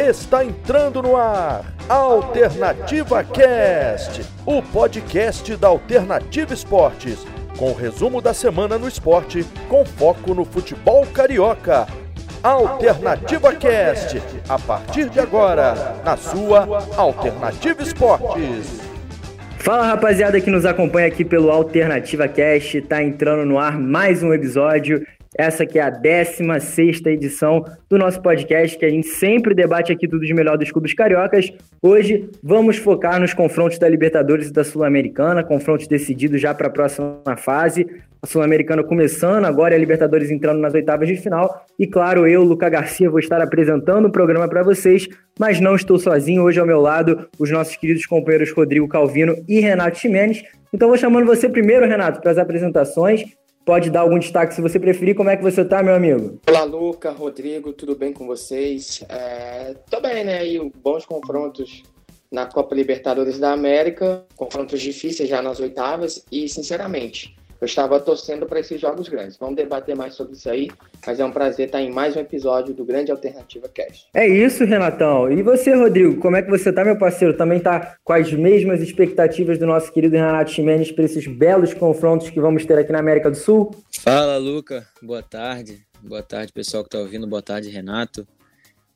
Está entrando no ar Alternativa Cast, o podcast da Alternativa Esportes, com o resumo da semana no esporte, com foco no futebol carioca. Alternativa Cast, a partir de agora, na sua Alternativa Esportes. Fala rapaziada que nos acompanha aqui pelo Alternativa Cast, tá entrando no ar mais um episódio essa que é a 16 edição do nosso podcast, que a gente sempre debate aqui tudo de melhor dos clubes cariocas. Hoje vamos focar nos confrontos da Libertadores e da Sul-Americana, confrontos decididos já para a próxima fase. A Sul-Americana começando, agora a Libertadores entrando nas oitavas de final. E claro, eu, Luca Garcia, vou estar apresentando o programa para vocês, mas não estou sozinho. Hoje ao meu lado, os nossos queridos companheiros Rodrigo Calvino e Renato Ximenes. Então vou chamando você primeiro, Renato, para as apresentações pode dar algum destaque se você preferir. Como é que você tá, meu amigo? Olá, Luca, Rodrigo, tudo bem com vocês? É, tô bem, né? E bons confrontos na Copa Libertadores da América, confrontos difíceis já nas oitavas e, sinceramente, eu estava torcendo para esses jogos grandes. Vamos debater mais sobre isso aí, mas é um prazer estar em mais um episódio do Grande Alternativa Cast. É isso, Renatão. E você, Rodrigo, como é que você tá, meu parceiro? Também tá com as mesmas expectativas do nosso querido Renato Ximenes para esses belos confrontos que vamos ter aqui na América do Sul? Fala, Luca. Boa tarde. Boa tarde, pessoal que está ouvindo. Boa tarde, Renato.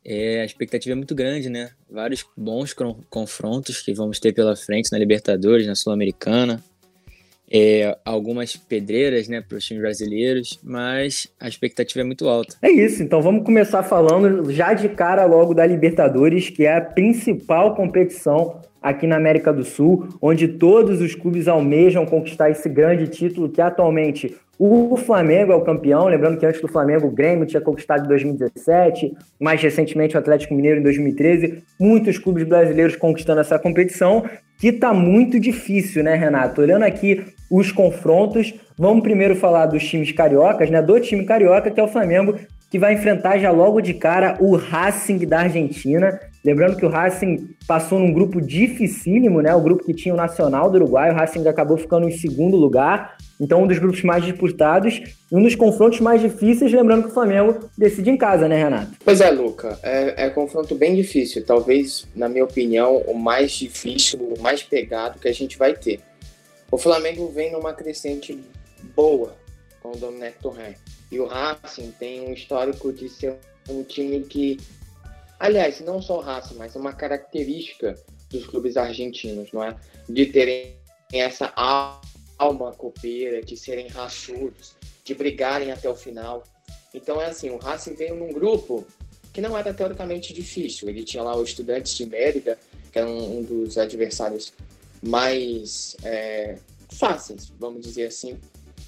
É, a expectativa é muito grande, né? Vários bons confrontos que vamos ter pela frente na Libertadores, na Sul-Americana é, algumas pedreiras né, para os times brasileiros, mas a expectativa é muito alta. É isso, então vamos começar falando já de cara logo da Libertadores, que é a principal competição aqui na América do Sul, onde todos os clubes almejam conquistar esse grande título que atualmente o Flamengo é o campeão, lembrando que antes do Flamengo o Grêmio tinha conquistado em 2017, mais recentemente o Atlético Mineiro em 2013, muitos clubes brasileiros conquistando essa competição, que está muito difícil, né, Renato? Olhando aqui os confrontos, vamos primeiro falar dos times cariocas, né? Do time carioca, que é o Flamengo, que vai enfrentar já logo de cara o Racing da Argentina. Lembrando que o Racing passou num grupo dificílimo, né? O grupo que tinha o Nacional do Uruguai, o Racing acabou ficando em segundo lugar. Então, um dos grupos mais disputados e um dos confrontos mais difíceis, lembrando que o Flamengo decide em casa, né, Renato? Pois é, Luca. É, é confronto bem difícil. Talvez, na minha opinião, o mais difícil, o mais pegado que a gente vai ter. O Flamengo vem numa crescente boa com o Dominic Torrent. E o Racing tem um histórico de ser um time que, aliás, não só o Racing, mas é uma característica dos clubes argentinos, não é? De terem essa alma copeira, de serem raçudos, de brigarem até o final. Então é assim, o Racing veio num grupo que não era teoricamente difícil. Ele tinha lá o Estudantes de Mérida, que era um, um dos adversários mais é, fáceis, vamos dizer assim.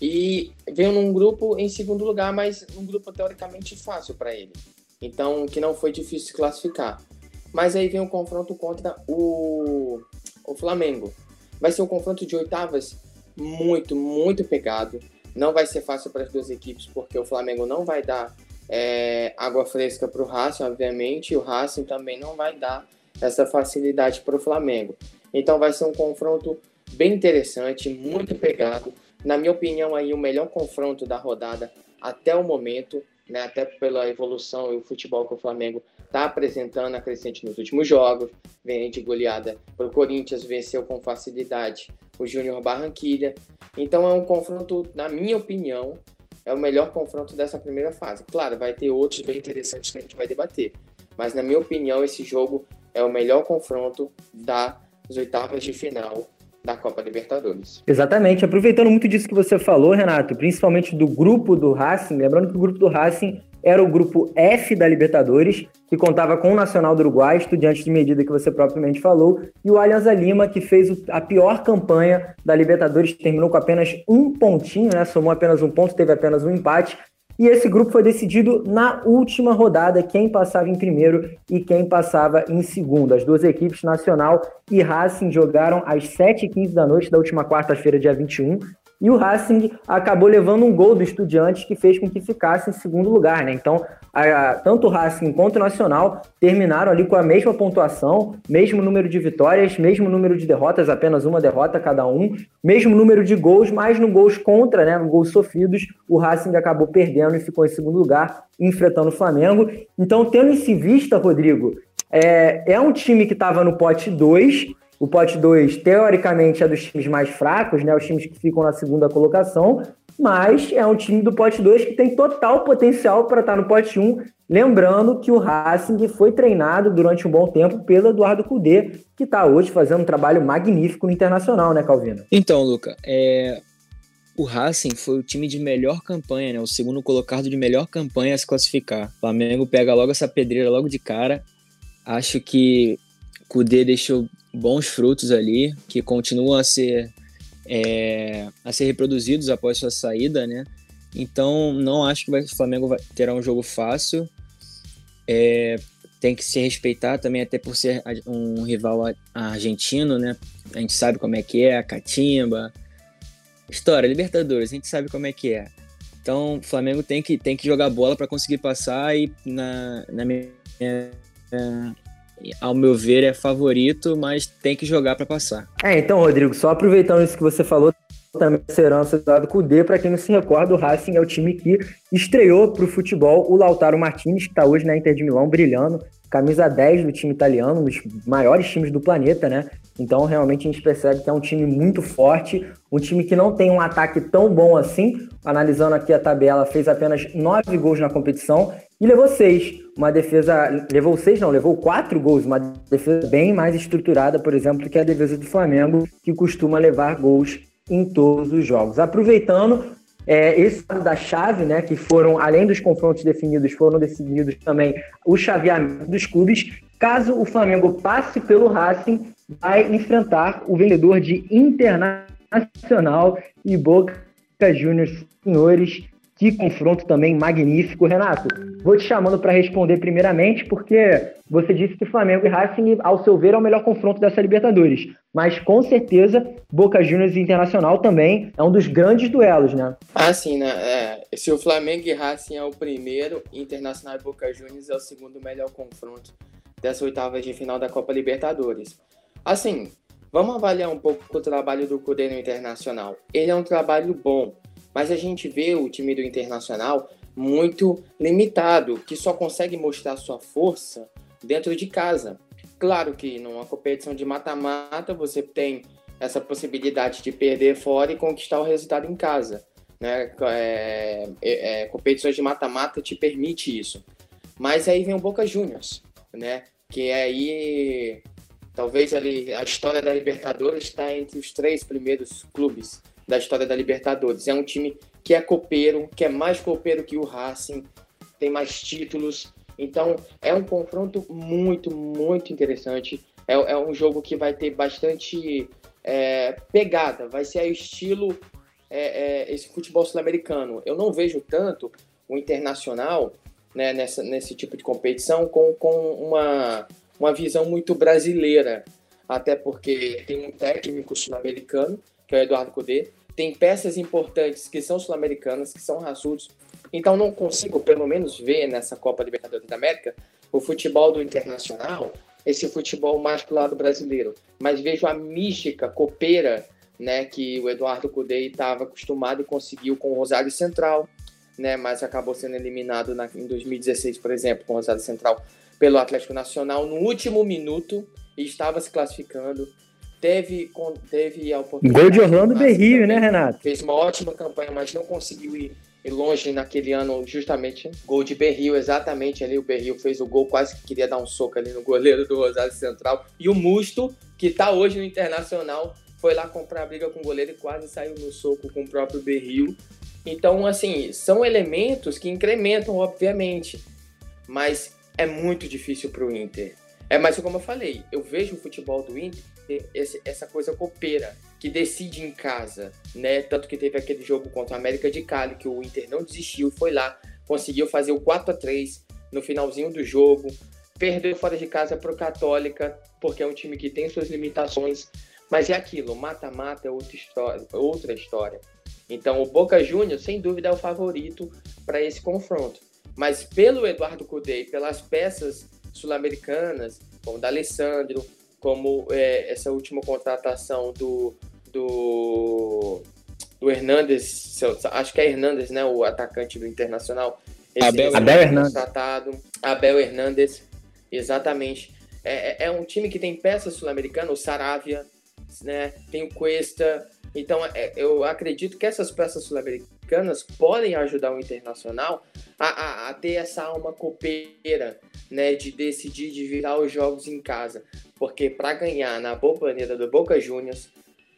E veio num grupo em segundo lugar, mas um grupo teoricamente fácil para ele. Então, que não foi difícil se classificar. Mas aí vem o confronto contra o, o Flamengo. Vai ser um confronto de oitavas muito, muito pegado. Não vai ser fácil para as duas equipes, porque o Flamengo não vai dar é, água fresca para o Racing, obviamente, e o Racing também não vai dar essa facilidade para o Flamengo. Então vai ser um confronto bem interessante, muito pegado. Na minha opinião, aí o melhor confronto da rodada até o momento, né, até pela evolução e o futebol que o Flamengo está apresentando a crescente nos últimos jogos. Vem de goleada para o Corinthians, venceu com facilidade o Júnior Barranquilha. Então é um confronto, na minha opinião, é o melhor confronto dessa primeira fase. Claro, vai ter outros bem interessantes que a gente vai debater. Mas na minha opinião, esse jogo é o melhor confronto das oitavas de final da Copa Libertadores. Exatamente. Aproveitando muito disso que você falou, Renato, principalmente do grupo do Racing, lembrando que o grupo do Racing era o grupo F da Libertadores, que contava com o Nacional do Uruguai, Estudiantes de Medida que você propriamente falou, e o Alianza Lima, que fez a pior campanha da Libertadores, terminou com apenas um pontinho, né? Somou apenas um ponto, teve apenas um empate. E esse grupo foi decidido na última rodada, quem passava em primeiro e quem passava em segundo. As duas equipes, Nacional e Racing, jogaram às 7h15 da noite da última quarta-feira, dia 21, e o Racing acabou levando um gol do Estudiantes que fez com que ficasse em segundo lugar, né? Então, a, tanto o Racing quanto o Nacional terminaram ali com a mesma pontuação, mesmo número de vitórias, mesmo número de derrotas, apenas uma derrota cada um, mesmo número de gols, mas no gols contra, né? No gols sofridos, o Racing acabou perdendo e ficou em segundo lugar, enfrentando o Flamengo. Então, tendo isso em vista, Rodrigo, é, é um time que estava no pote 2. O pote 2, teoricamente, é dos times mais fracos, né? Os times que ficam na segunda colocação. Mas é um time do pote 2 que tem total potencial para estar tá no pote 1. Um, lembrando que o Racing foi treinado durante um bom tempo pelo Eduardo Cudê, que está hoje fazendo um trabalho magnífico no Internacional, né, Calvino? Então, Luca, é, o Racing foi o time de melhor campanha, né? O segundo colocado de melhor campanha a se classificar. O Flamengo pega logo essa pedreira logo de cara. Acho que Kudê deixou bons frutos ali, que continuam a ser é, a ser reproduzidos após sua saída, né? Então não acho que o Flamengo terá um jogo fácil. É, tem que se respeitar também, até por ser um rival argentino, né? A gente sabe como é que é, a catimba, História, Libertadores, a gente sabe como é que é. Então, o Flamengo tem que, tem que jogar bola para conseguir passar e, na, na minha, ao meu ver, é favorito, mas tem que jogar para passar. É, então, Rodrigo, só aproveitando isso que você falou, também a herança do Cudê, para quem não se recorda, o Racing é o time que estreou para o futebol o Lautaro Martinez, que está hoje na Inter de Milão brilhando, camisa 10 do time italiano, um dos maiores times do planeta, né? Então, realmente, a gente percebe que é um time muito forte, um time que não tem um ataque tão bom assim. Analisando aqui a tabela, fez apenas nove gols na competição e levou seis. Uma defesa. Levou seis, não, levou quatro gols. Uma defesa bem mais estruturada, por exemplo, que a defesa do Flamengo, que costuma levar gols em todos os jogos. Aproveitando, é, esse lado da chave, né, que foram, além dos confrontos definidos, foram decididos também o chaveamento dos clubes. Caso o Flamengo passe pelo Racing, vai enfrentar o vendedor de Internacional e Boca Juniors. Senhores, que confronto também magnífico. Renato, vou te chamando para responder primeiramente, porque você disse que Flamengo e Racing, ao seu ver, é o melhor confronto dessa Libertadores. Mas com certeza, Boca Juniors e Internacional também é um dos grandes duelos, né? Ah, sim, né? É, se o Flamengo e Racing é o primeiro, Internacional e Boca Juniors é o segundo melhor confronto dessa oitava de final da Copa Libertadores. Assim, vamos avaliar um pouco o trabalho do Cudê no Internacional. Ele é um trabalho bom, mas a gente vê o time do Internacional muito limitado, que só consegue mostrar sua força dentro de casa. Claro que numa competição de mata-mata você tem essa possibilidade de perder fora e conquistar o resultado em casa. Né? É, é, é, competições de mata-mata te permite isso. Mas aí vem o Boca Juniors, né? Que aí talvez ali a história da Libertadores está entre os três primeiros clubes da história da Libertadores. É um time que é copeiro, que é mais copeiro que o Racing, tem mais títulos. Então, é um confronto muito, muito interessante. É, é um jogo que vai ter bastante é, pegada, vai ser o estilo é, é, esse futebol sul-americano. Eu não vejo tanto o internacional né, nessa, nesse tipo de competição com, com uma, uma visão muito brasileira, até porque tem um técnico sul-americano que é o Eduardo Cudê. Tem peças importantes que são sul-americanas, que são raçudos. Então não consigo, pelo menos, ver nessa Copa Libertadores da América o futebol do Internacional, esse futebol mais pro lado brasileiro. Mas vejo a mística copeira né, que o Eduardo Cudê estava acostumado e conseguiu com o Rosário Central, né, mas acabou sendo eliminado na, em 2016, por exemplo, com o Rosário Central pelo Atlético Nacional no último minuto e estava se classificando teve, teve a oportunidade. Gol de Orlando Berrio, né, Renato? Fez uma ótima campanha, mas não conseguiu ir, longe naquele ano, justamente. Gol de Berrio, exatamente ali. O Berrio fez o gol, quase que queria dar um soco ali no goleiro do Rosário Central. E o Musto, que está hoje no Internacional, foi lá comprar a briga com o goleiro e quase saiu no soco com o próprio Berrio. Então, assim, são elementos que incrementam, obviamente, mas é muito difícil para o Inter. É, mas como eu falei, eu vejo o futebol do Inter esse, essa coisa copeira, que decide em casa, né? Tanto que teve aquele jogo contra o América de Cali, que o Inter não desistiu, foi lá, conseguiu fazer o 4 a 3 no finalzinho do jogo, perdeu fora de casa para o Católica, porque é um time que tem suas limitações, mas é aquilo, mata-mata é outra história, outra história. Então o Boca Juniors, sem dúvida, é o favorito para esse confronto. Mas pelo Eduardo Cudê, pelas peças sul-americanas, como o da Alessandro, como é, essa última contratação do, do, do Hernandes, acho que é Hernandes, né, o atacante do Internacional. Esse, Abel, Abel Hernandes. Tratado, Abel Hernandes, exatamente. é, é um time que tem peças sul-americanas, o Saravia, né? Tem o Cuesta. Então, é, eu acredito que essas peças sul-americanas podem ajudar o Internacional a, a, a, ter essa alma copeira, né? De decidir, de virar os jogos em casa. Porque para ganhar na boa planeta do Boca Juniors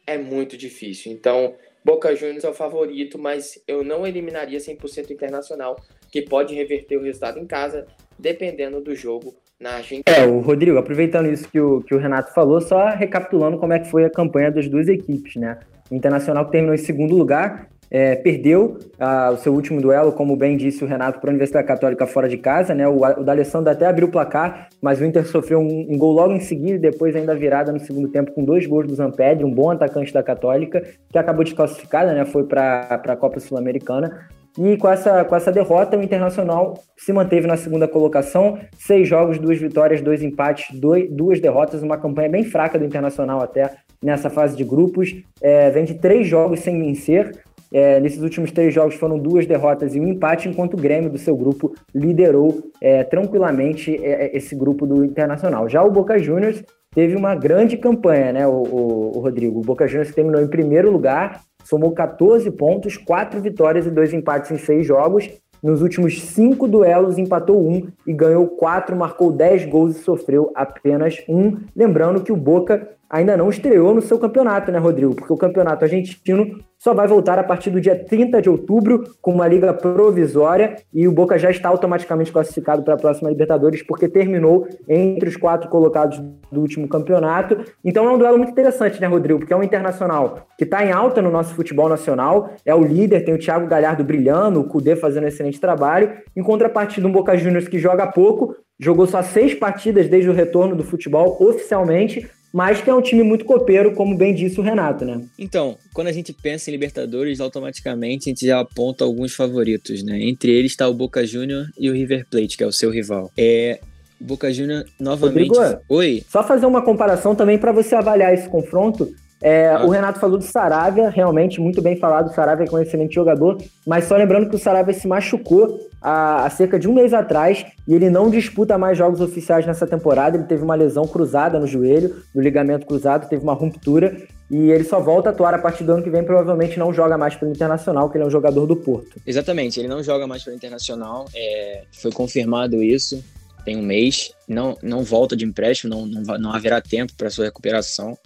é muito difícil. Então, Boca Juniors é o favorito, mas eu não eliminaria 100% Internacional, que pode reverter o resultado em casa, dependendo do jogo na Argentina. É, o Rodrigo, aproveitando isso que o, que o Renato falou, só recapitulando como é que foi a campanha das duas equipes, né? O Internacional que terminou em segundo lugar, é, perdeu ah, o seu último duelo, como bem disse o Renato, para a Universidade Católica fora de casa, né? O, o D'Alessandro até abriu o placar, mas o Inter sofreu um, um, gol logo em seguida e depois ainda virada no segundo tempo com dois gols do Zampedri, um bom atacante da Católica, que acabou desclassificada, né? Foi para a Copa Sul-Americana. E com essa, com essa derrota, o Internacional se manteve na segunda colocação. Seis jogos, duas vitórias, dois empates, dois, duas derrotas. Uma campanha bem fraca do Internacional até nessa fase de grupos. É, vem de três jogos sem vencer. É, nesses últimos três jogos foram duas derrotas e um empate, enquanto o Grêmio do seu grupo liderou é, tranquilamente é, é esse grupo do Internacional. Já o Boca Juniors teve uma grande campanha, né, o, o, o Rodrigo? O Boca Juniors terminou em primeiro lugar, somou 14 pontos, 4 vitórias e 2 empates em 6 jogos. Nos últimos 5 duelos, empatou um e ganhou 4, marcou 10 gols e sofreu apenas um. Lembrando que o Boca ainda não estreou no seu campeonato, né, Rodrigo? Porque o campeonato argentino só vai voltar a partir do dia 30 de outubro com uma liga provisória e o Boca já está automaticamente classificado para a próxima Libertadores porque terminou entre os quatro colocados do último campeonato. Então é um duelo muito interessante, né, Rodrigo? Porque é um internacional que está em alta no nosso futebol nacional, é o líder, tem o Thiago Galhardo brilhando, o Cudê fazendo um excelente trabalho, em contrapartida um Boca Juniors que joga pouco, jogou só seis partidas desde o retorno do futebol oficialmente, mas que é um time muito copeiro, como bem disse o Renato, né? Então, quando a gente pensa em Libertadores, automaticamente a gente já aponta alguns favoritos, né? Entre eles está o Boca Juniors e o River Plate, que é o seu rival. É, Boca Juniors novamente. Rodrigo, Oi. Só fazer uma comparação também para você avaliar esse confronto. É, ah. O Renato falou do Saravia, realmente muito bem falado. O Saravia é um excelente jogador, mas só lembrando que o Saravia se machucou há, há, cerca de um mês atrás e ele não disputa mais jogos oficiais nessa temporada. Ele teve uma lesão cruzada no joelho, no ligamento cruzado, teve uma ruptura e ele só volta a atuar a partir do ano que vem. Provavelmente não joga mais pelo Internacional, que ele é um jogador do Porto. Exatamente, ele não joga mais pelo Internacional, é, foi confirmado isso. Tem um mês, não, não volta de empréstimo, não, não, não haverá tempo para sua recuperação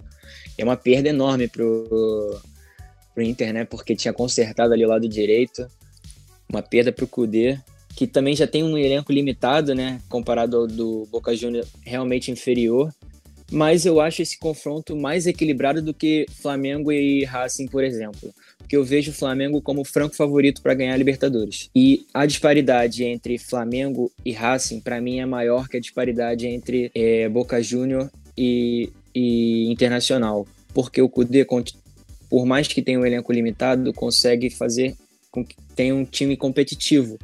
é uma perda enorme pro, pro Inter, né? Porque tinha consertado ali o lado direito. Uma perda pro Kudê, que também já tem um elenco limitado, né? Comparado ao do Boca Juniors, realmente inferior. Mas eu acho esse confronto mais equilibrado do que Flamengo e Racing, por exemplo. Porque eu vejo o Flamengo como franco favorito para ganhar a Libertadores. E a disparidade entre Flamengo e Racing, para mim, é maior que a disparidade entre é, Boca Juniors e e internacional, porque o Kudê, por mais que tenha um elenco limitado, consegue fazer com que tenha um time competitivo.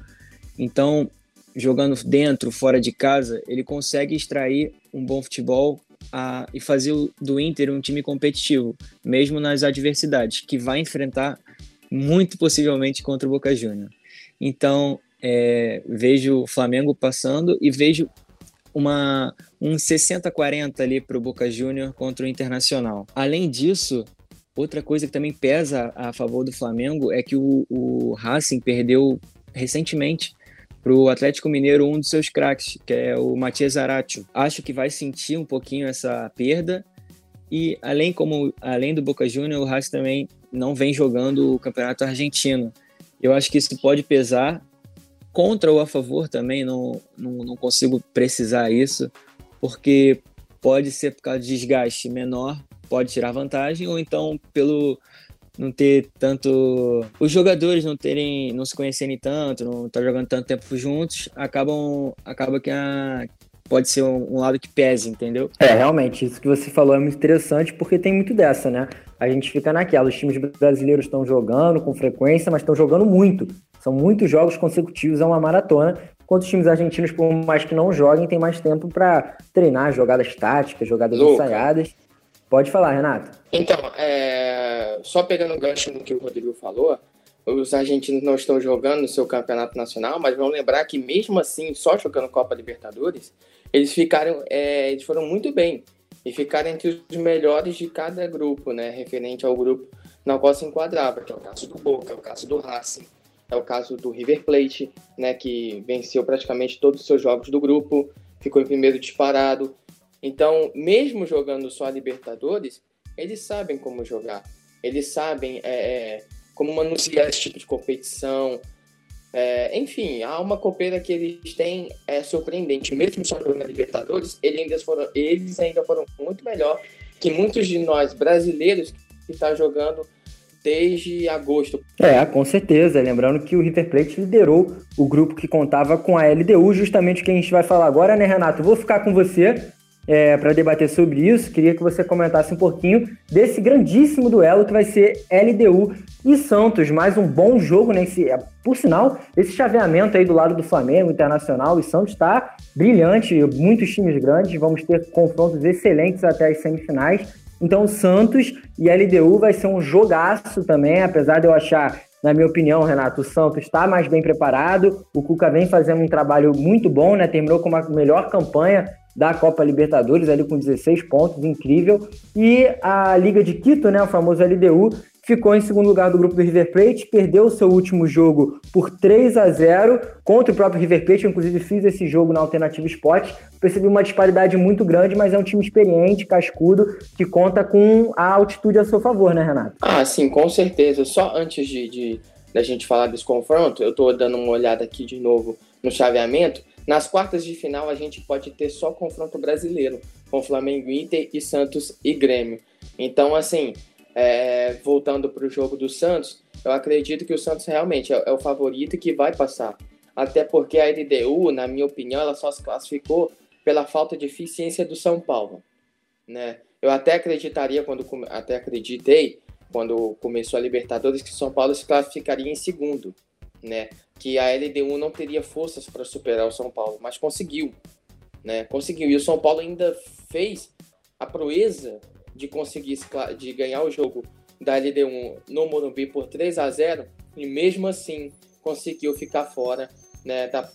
Então, jogando dentro, fora de casa, ele consegue extrair um bom futebol a, e fazer do Inter um time competitivo, mesmo nas adversidades, que vai enfrentar muito possivelmente contra o Boca Juniors. Então, é, vejo o Flamengo passando e vejo uma, um 60-40 ali para o Boca Júnior contra o Internacional. Além disso, outra coisa que também pesa a favor do Flamengo é que o, o Racing perdeu recentemente para o Atlético Mineiro um dos seus craques, que é o Matias Zaratio. Acho que vai sentir um pouquinho essa perda e além como além do Boca Júnior, o Racing também não vem jogando o Campeonato Argentino. Eu acho que isso pode pesar contra ou a favor também, não, não, não consigo precisar isso, porque pode ser por causa de desgaste menor, pode tirar vantagem, ou então pelo não ter tanto. Os jogadores não terem. não se conhecerem tanto, não estar tá jogando tanto tempo juntos, acabam. acaba que a, pode ser um, um, lado que pese, entendeu? É, realmente, isso que você falou é muito interessante porque tem muito dessa, né? A gente fica naquela, os times brasileiros estão jogando com frequência, mas estão jogando muito. São muitos jogos consecutivos, é uma maratona. Enquanto os times argentinos, por mais que não joguem, tem mais tempo para treinar jogadas táticas, jogadas Luca. ensaiadas. Pode falar, Renato. Então, é... só pegando o gancho no que o Rodrigo falou, os argentinos não estão jogando no seu campeonato nacional, mas vamos lembrar que mesmo assim, só jogando Copa Libertadores, eles ficaram, é, eles foram muito bem e ficaram entre os melhores de cada grupo, né? Referente ao grupo na qual se enquadrava, que é o caso do Boca, é o caso do Racing, é o caso do River Plate, né? Que venceu praticamente todos os seus jogos do grupo, ficou em primeiro disparado. Então, mesmo jogando só a Libertadores, eles sabem como jogar, eles sabem é, é como manusear esse tipo de competição. É, enfim, há uma copeira que eles têm é surpreendente. Mesmo só jogando a Libertadores, eles ainda, foram, eles ainda foram muito melhor que muitos de nós brasileiros que estão tá jogando desde agosto. É, com certeza. Lembrando que o River Plate liderou o grupo que contava com a LDU, justamente o que a gente vai falar agora, né, Renato? Vou ficar com você é, para debater sobre isso. Queria que você comentasse um pouquinho desse grandíssimo duelo que vai ser LDU e Santos. Mais um bom jogo, né? Esse, por sinal, esse chaveamento aí do lado do Flamengo, Internacional e Santos está brilhante. Muitos times grandes, vamos ter confrontos excelentes até as semifinais. Então, Santos e LDU vai ser um jogaço também, apesar de eu achar na minha opinião, Renato, o Santos está mais bem preparado. O Cuca vem fazendo um trabalho muito bom, né? Terminou com uma melhor campanha da Copa Libertadores, ali com 16 pontos, incrível. E a Liga de Quito, né, o famoso LDU, ficou em segundo lugar do grupo do River Plate, perdeu o seu último jogo por 3 a 0 contra o próprio River Plate, eu, inclusive fiz esse jogo na Alternativa Sport, percebi uma disparidade muito grande, mas é um time experiente, cascudo, que conta com a altitude a seu favor, né, Renato? Ah, sim, com certeza. Só antes de, de da gente falar desse confronto, eu tô dando uma olhada aqui de novo no chaveamento, nas quartas de final, a gente pode ter só confronto brasileiro, com Flamengo Inter e Santos e Grêmio. Então, assim, é, voltando para o jogo do Santos, eu acredito que o Santos realmente é, é, o favorito que vai passar. Até porque a LDU, na minha opinião, ela só se classificou pela falta de eficiência do São Paulo. Né? Eu até acreditaria, quando até acreditei, quando começou a Libertadores, que o São Paulo se classificaria em segundo. Né? que a LDU não teria forças para superar o São Paulo, mas conseguiu, né? Conseguiu. E o São Paulo ainda fez a proeza de conseguir de ganhar o jogo da LD1 no Morumbi por 3 a 0 e mesmo assim conseguiu ficar fora, né, da,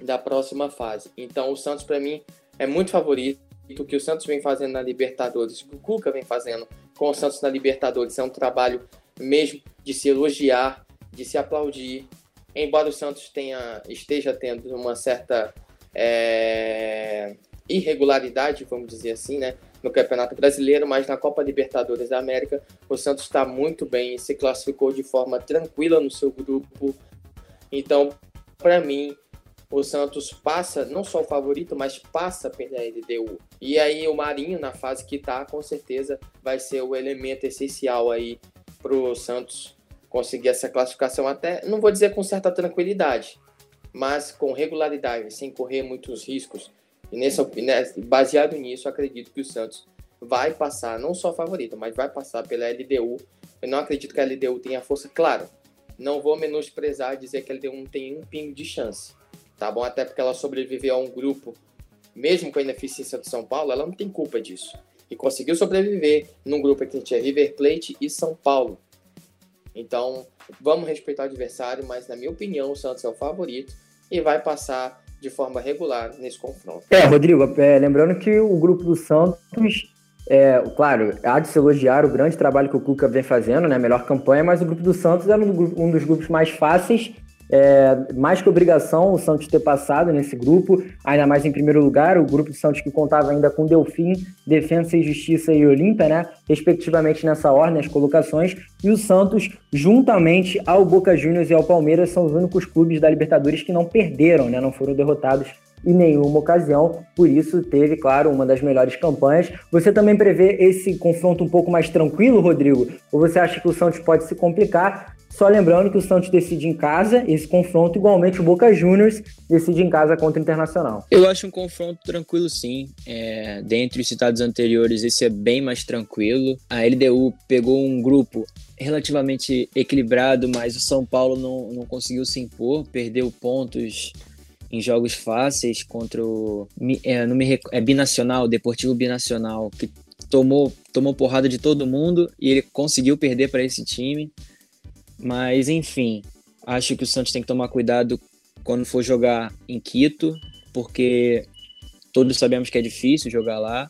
da próxima fase. Então o Santos para mim é muito favorito. O que o Santos vem fazendo na Libertadores, o que o Cuca vem fazendo com o Santos na Libertadores é um trabalho mesmo de se elogiar, de se aplaudir, embora o Santos tenha, esteja tendo uma certa é, irregularidade, vamos dizer assim, né, no Campeonato Brasileiro, mas na Copa Libertadores da América, o Santos está muito bem, se classificou de forma tranquila no seu grupo. Então, para mim, o Santos passa, não só o favorito, mas passa pela LDU. E aí o Marinho, na fase que está, com certeza vai ser o elemento essencial aí para o Santos conseguir essa classificação até, não vou dizer com certa tranquilidade, mas com regularidade, sem correr muitos riscos. E baseado nisso, acredito que o Santos vai passar, não só favorito, mas vai passar pela LDU. Eu não acredito que a LDU tenha força, claro. Não vou menosprezar dizer que a LDU não tem um pingo de chance, tá bom? Até porque ela sobreviveu a um grupo, mesmo com a ineficiência do São Paulo, ela não tem culpa disso. E conseguiu sobreviver num grupo que tinha River Plate e São Paulo. Então, vamos respeitar o adversário, mas na minha opinião, o Santos é o favorito e vai passar de forma regular nesse confronto. É, Rodrigo, é, lembrando que o grupo do Santos, é, claro, há de se elogiar o grande trabalho que o Cuca vem fazendo, né? Melhor campanha, mas o grupo do Santos era um dos grupos mais fáceis é, mais que obrigação o Santos ter passado nesse grupo, ainda mais em primeiro lugar, o grupo do Santos que contava ainda com Delfim, Defensa e Justiça e Olímpia, né? Respectivamente nessa ordem, as colocações. E o Santos, juntamente ao Boca Juniors e ao Palmeiras, são os únicos clubes da Libertadores que não perderam, né? Não foram derrotados em nenhuma ocasião, por isso teve, claro, uma das melhores campanhas. Você também prevê esse confronto um pouco mais tranquilo, Rodrigo? Ou você acha que o Santos pode se complicar? Só lembrando que o Santos decide em casa esse confronto, igualmente o Boca Juniors decide em casa contra o Internacional. Eu acho um confronto tranquilo, sim. É, dentre os citados anteriores, esse é bem mais tranquilo. A LDU pegou um grupo relativamente equilibrado, mas o São Paulo não, não conseguiu se impor, perdeu pontos em jogos fáceis contra o. É, não me, é binacional, Deportivo Binacional, que tomou, tomou porrada de todo mundo e ele conseguiu perder para esse time. Mas, enfim, acho que o Santos tem que tomar cuidado quando for jogar em Quito, porque todos sabemos que é difícil jogar lá,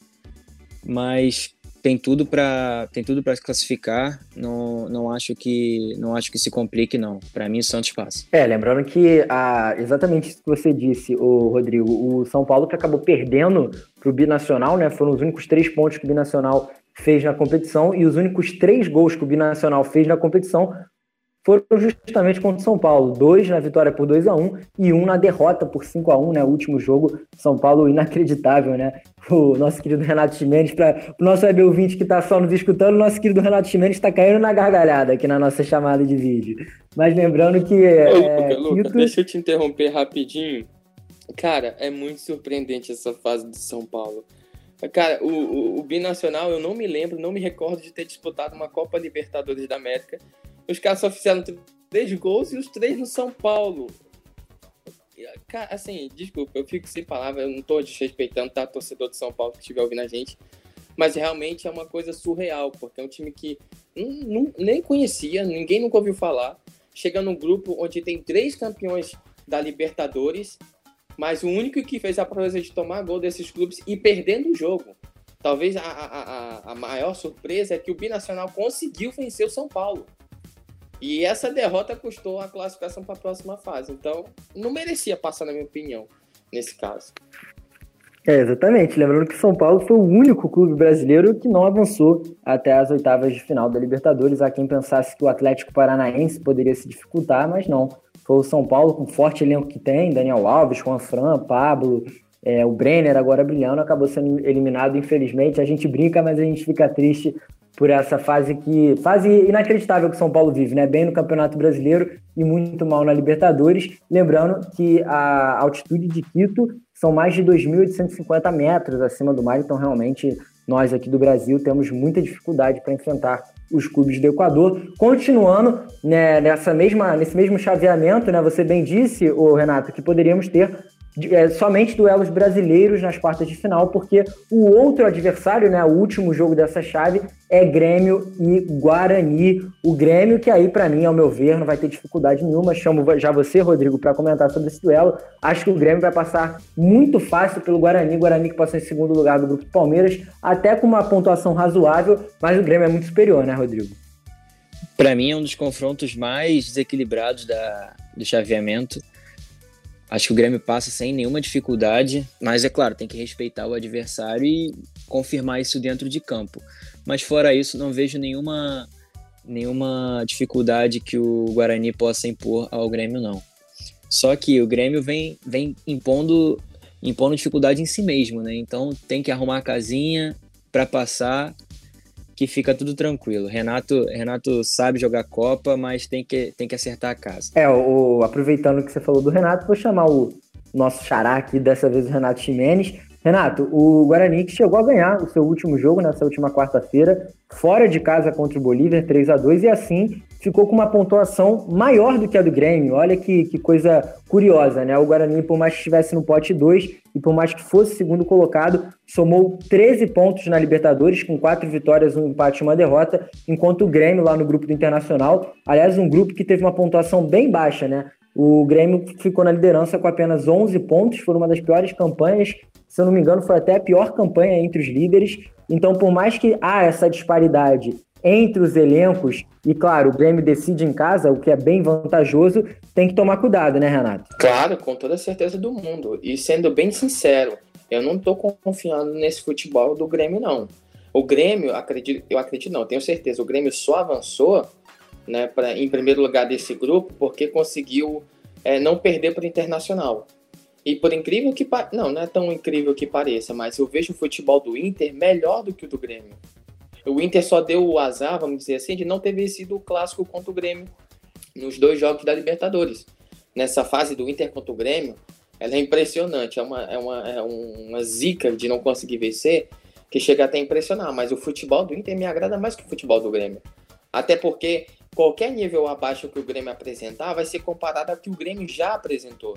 mas tem tudo para tem tudo para se classificar. Não, não acho que não acho que se complique não. Para mim o Santos passa. É, lembrando que a, exatamente isso que você disse, o Rodrigo, o São Paulo que acabou perdendo para o binacional, né? Foram os únicos três pontos que o binacional fez na competição e os únicos três gols que o binacional fez na competição foram justamente contra o São Paulo. Dois na vitória por 2 a 1 e um na derrota por 5 a 1 né? O último jogo, São Paulo inacreditável, né? O nosso querido Renato Ximenes, para o nosso web ouvinte que está só nos escutando, o nosso querido Renato Ximenes está caindo na gargalhada aqui na nossa chamada de vídeo. Mas lembrando que. É, Ô, Luca, Luca, deixa eu te interromper rapidinho. Cara, é muito surpreendente essa fase do São Paulo. Cara, o, o, o, Binacional, eu não me lembro, não me recordo de ter disputado uma Copa Libertadores da América os caras só fizeram três gols e os três no São Paulo. Assim, desculpa, eu fico sem palavras, eu não tô desrespeitando, tá? Torcedor de São Paulo que estiver ouvindo a gente. Mas realmente é uma coisa surreal, porque é um time que não, nem conhecia, ninguém nunca ouviu falar. Chega num grupo onde tem três campeões da Libertadores, mas o único que fez a proeza de tomar gol desses clubes e perdendo o jogo. Talvez a, a, a maior surpresa é que o Binacional conseguiu vencer o São Paulo. E essa derrota custou a classificação para a próxima fase. Então, não merecia passar, na minha opinião, nesse caso. É, exatamente. Lembrando que São Paulo foi o único clube brasileiro que não avançou até as oitavas de final da Libertadores. Há quem pensasse que o Atlético Paranaense poderia se dificultar, mas não. Foi o São Paulo, com o forte elenco que tem, Daniel Alves, Juan Fran, Pablo, é, o Brenner agora brilhando, acabou sendo eliminado, infelizmente. A gente brinca, mas a gente fica triste por essa fase que fase inacreditável que São Paulo vive, né? Bem no Campeonato Brasileiro e muito mal na Libertadores. Lembrando que a altitude de Quito são mais de 2.850 metros acima do mar, então realmente nós aqui do Brasil temos muita dificuldade para enfrentar os clubes do Equador. Continuando né, nessa mesma, nesse mesmo chaveamento, né, você bem disse, o Renato, que poderíamos ter é, somente duelos brasileiros nas quartas de final, porque o outro adversário, né, o último jogo dessa chave, é Grêmio e Guarani. O Grêmio, que aí, para mim, ao meu ver, não vai ter dificuldade nenhuma. Chamo já você, Rodrigo, para comentar sobre esse duelo. Acho que o Grêmio vai passar muito fácil pelo Guarani. Guarani que passou em segundo lugar do grupo Palmeiras, até com uma pontuação razoável, mas o Grêmio é muito superior, né, Rodrigo? Para mim, é um dos confrontos mais desequilibrados da, do chaveamento. Acho que o Grêmio passa sem nenhuma dificuldade, mas é claro, tem que respeitar o adversário e confirmar isso dentro de campo. Mas fora isso, não vejo nenhuma, nenhuma dificuldade que o Guarani possa impor ao Grêmio, não. Só que o Grêmio vem, vem impondo, impondo dificuldade em si mesmo, né? Então tem que arrumar a casinha para passar que fica tudo tranquilo. Renato, Renato sabe jogar Copa, mas tem que, tem que acertar a casa. É, o, aproveitando que você falou do Renato, vou chamar o nosso xará aqui, dessa vez o Renato Ximenes. Renato, o Guarani que chegou a ganhar o seu último jogo nessa última quarta-feira, fora de casa contra o Bolívar, 3 a 2 e assim ficou com uma pontuação maior do que a do Grêmio. Olha que, que coisa curiosa, né? O Guarani, por mais que estivesse no pote 2 e por mais que fosse segundo colocado, somou 13 pontos na Libertadores, com quatro vitórias, um empate e uma derrota, enquanto o Grêmio lá no grupo do Internacional, aliás, um grupo que teve uma pontuação bem baixa, né? O Grêmio ficou na liderança com apenas 11 pontos, foi uma das piores campanhas. Se eu não me engano, foi até a pior campanha entre os líderes. Então, por mais que há essa disparidade entre os elencos, e claro, o Grêmio decide em casa, o que é bem vantajoso, tem que tomar cuidado, né, Renato? Claro, com toda a certeza do mundo. E sendo bem sincero, eu não estou confiando nesse futebol do Grêmio, não. O Grêmio, acredito, eu acredito não, tenho certeza, o Grêmio só avançou né, pra, em primeiro lugar desse grupo porque conseguiu é, não perder para o Internacional. E por incrível que pareça, não, não é tão incrível que pareça, mas eu vejo o futebol do Inter melhor do que o do Grêmio. O Inter só deu o azar, vamos dizer assim, de não ter vencido o clássico contra o Grêmio nos dois jogos da Libertadores. Nessa fase do Inter contra o Grêmio, ela é impressionante, é uma, é uma, é uma zica de não conseguir vencer, que chega até a impressionar, mas o futebol do Inter me agrada mais que o futebol do Grêmio. Até porque qualquer nível abaixo que o Grêmio apresentar vai ser comparado ao que o Grêmio já apresentou.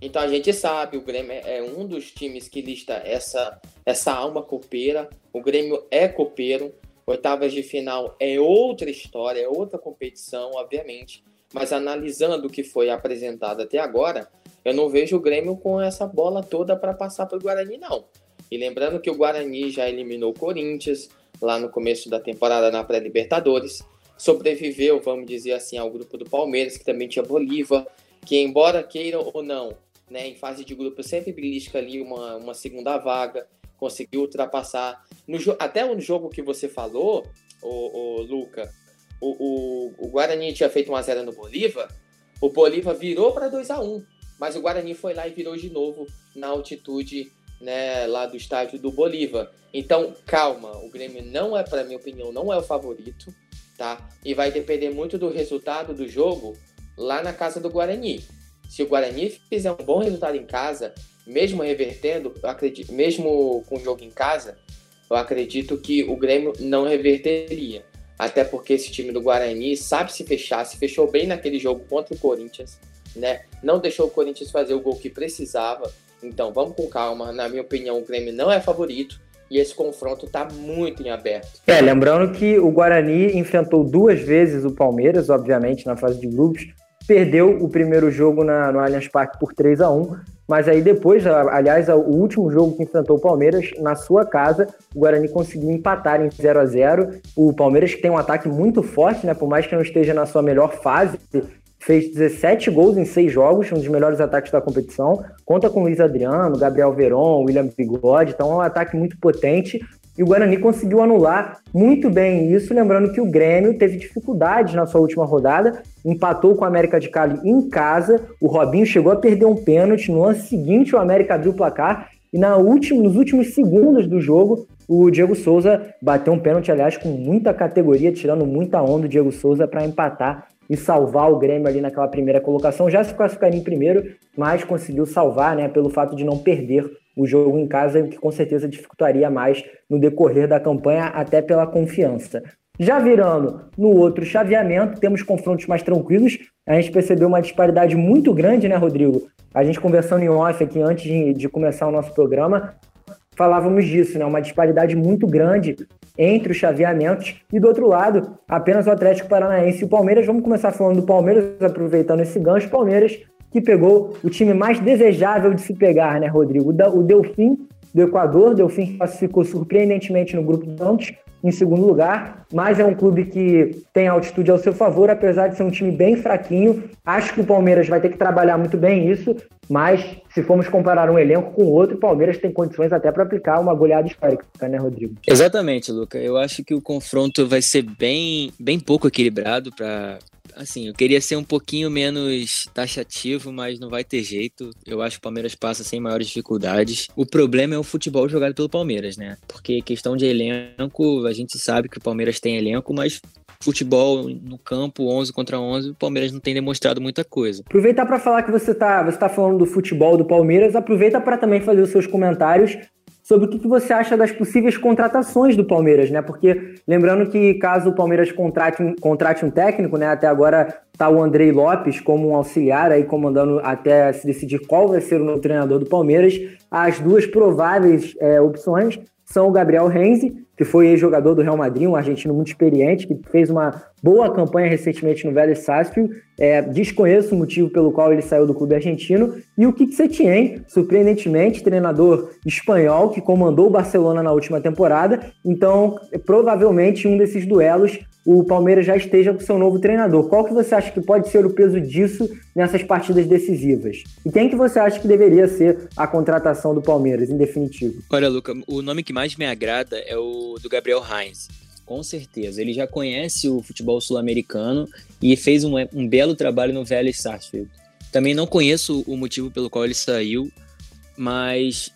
Então a gente sabe, o Grêmio é um dos times que lista essa, essa alma copeira. O Grêmio é copeiro. Oitavas de final é outra história, é outra competição, obviamente. Mas analisando o que foi apresentado até agora, eu não vejo o Grêmio com essa bola toda para passar para o Guarani, não. E lembrando que o Guarani já eliminou o Corinthians lá no começo da temporada na pré-Libertadores. Sobreviveu, vamos dizer assim, ao grupo do Palmeiras, que também tinha Bolívar, que embora queiram ou não, né, em fase de grupo sempre belisca ali uma, uma segunda vaga, conseguiu ultrapassar. No, até no jogo que você falou, o, o Luca, o, o, o, Guarani tinha feito 1x0 no Bolívar, o Bolívar virou para 2 a 1 mas o Guarani foi lá e virou de novo na altitude né, lá do estádio do Bolívar. Então, calma, o Grêmio não é, para minha opinião, não é o favorito, tá? E vai depender muito do resultado do jogo lá na casa do Guarani. Se o Guarani fizer um bom resultado em casa, mesmo revertendo, acredito, mesmo com o jogo em casa, eu acredito que o Grêmio não reverteria. Até porque esse time do Guarani sabe se fechar, se fechou bem naquele jogo contra o Corinthians, né? Não deixou o Corinthians fazer o gol que precisava. Então vamos com calma. Na minha opinião, o Grêmio não é favorito e esse confronto está muito em aberto. É, lembrando que o Guarani enfrentou duas vezes o Palmeiras, obviamente, na fase de grupos. Perdeu o primeiro jogo na, no Allianz Parque por 3 a 1 mas aí depois, aliás, o último jogo que enfrentou o Palmeiras, na sua casa, o Guarani conseguiu empatar em 0 a 0 O Palmeiras que tem um ataque muito forte, né? Por mais que não esteja na sua melhor fase, fez 17 gols em seis jogos, um dos melhores ataques da competição. Conta com Luiz Adriano, Gabriel Veron, William Bigode, então é um ataque muito potente. E o Guarani conseguiu anular muito bem isso, lembrando que o Grêmio teve dificuldades na sua última rodada, empatou com o América de Cali em casa, o Robinho chegou a perder um pênalti, no ano seguinte o América abriu o placar, e na última, nos últimos segundos do jogo, o Diego Souza bateu um pênalti, aliás, com muita categoria, tirando muita onda o Diego Souza para empatar e salvar o Grêmio ali naquela primeira colocação. Já se classificaria em primeiro, mas conseguiu salvar, né, pelo fato de não perder o jogo em casa, o que com certeza dificultaria mais no decorrer da campanha, até pela confiança. Já virando no outro chaveamento, temos confrontos mais tranquilos. A gente percebeu uma disparidade muito grande, né, Rodrigo? A gente conversando em off aqui antes de, de começar o nosso programa, falávamos disso, né? Uma disparidade muito grande entre os chaveamentos. E do outro lado, apenas o Atlético Paranaense e o Palmeiras. Vamos começar falando do Palmeiras, aproveitando esse gancho. Palmeiras que pegou o time mais desejável de se pegar, né, Rodrigo? O Delfim do Equador. Delfim classificou surpreendentemente no grupo Santos em segundo lugar, mas é um clube que tem altitude ao seu favor, apesar de ser um time bem fraquinho. Acho que o Palmeiras vai ter que trabalhar muito bem isso, mas se formos comparar um elenco com outro, o Palmeiras tem condições até para aplicar uma goleada histórica, né, Rodrigo? Exatamente, Luca. Eu acho que o confronto vai ser bem, bem pouco equilibrado para assim, eu queria ser um pouquinho menos taxativo, mas não vai ter jeito. Eu acho que o Palmeiras passa sem maiores dificuldades. O problema é o futebol jogado pelo Palmeiras, né? Porque questão de elenco, a gente sabe que o Palmeiras tem elenco, mas futebol no campo 11 contra 11, o Palmeiras não tem demonstrado muita coisa. Aproveitar para falar que você está você tá falando do futebol do Palmeiras, aproveita para também fazer os seus comentários sobre o que, você acha das possíveis contratações do Palmeiras, né? Porque lembrando que caso o Palmeiras contrate um, contrate um técnico, né? Até agora tá o Andrei Lopes como um auxiliar aí comandando até se decidir qual vai ser o novo treinador do Palmeiras. As duas prováveis é, opções são o Gabriel Renzi, que foi ex-jogador do Real Madrid, um argentino muito experiente, que fez uma boa campanha recentemente no Vélez Sarsfield. É, desconheço o motivo pelo qual ele saiu do clube argentino. E o Kik Setien, surpreendentemente, treinador espanhol que comandou o Barcelona na última temporada. Então, provavelmente, um desses duelos o Palmeiras já esteja com seu novo treinador. Qual que você acha que pode ser o peso disso nessas partidas decisivas? E quem que você acha que deveria ser a contratação do Palmeiras, em definitivo? Olha, Luca, o nome que mais me agrada é o do Gabriel Heinz. Com certeza. Ele já conhece o futebol sul-americano e fez um, um, belo trabalho no Vélez Sarsfield. Também não conheço o motivo pelo qual ele saiu, mas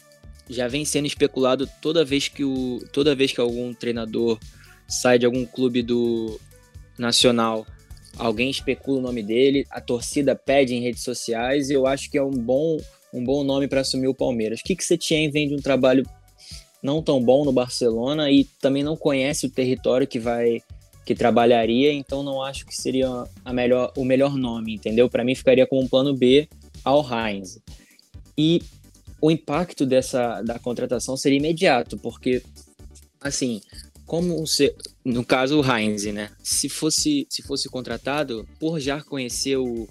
já vem sendo especulado toda vez que, o, toda vez que algum treinador sai de algum clube do nacional, alguém especula o nome dele, a torcida pede em redes sociais e eu acho que é um bom, um bom nome para assumir o Palmeiras. O que, que você tinha vem de um trabalho não tão bom no Barcelona e também não conhece o território que vai que trabalharia, então não acho que seria a melhor, o melhor nome, entendeu? Para mim ficaria como um plano B ao Heinz. E o impacto dessa da contratação seria imediato, porque assim, como se, no caso o Heinz, né? Se fosse, se fosse contratado, por já conhecer o,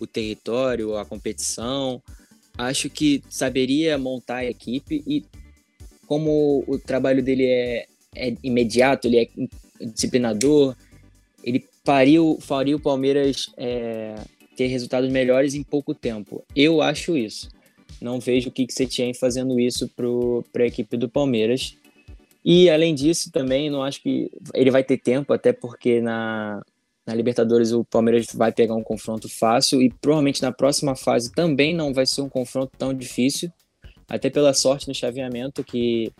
o território, a competição, acho que saberia montar a equipe e como o trabalho dele é, é imediato, ele é disciplinador, ele faria, faria o Palmeiras é, ter resultados melhores em pouco tempo. Eu acho isso. Não vejo o que você tinha fazendo isso para a equipe do Palmeiras. E além disso, também não acho que ele vai ter tempo, até porque na, na Libertadores o Palmeiras vai pegar um confronto fácil e provavelmente na próxima fase também não vai ser um confronto tão difícil, até pela sorte no chaveamento que,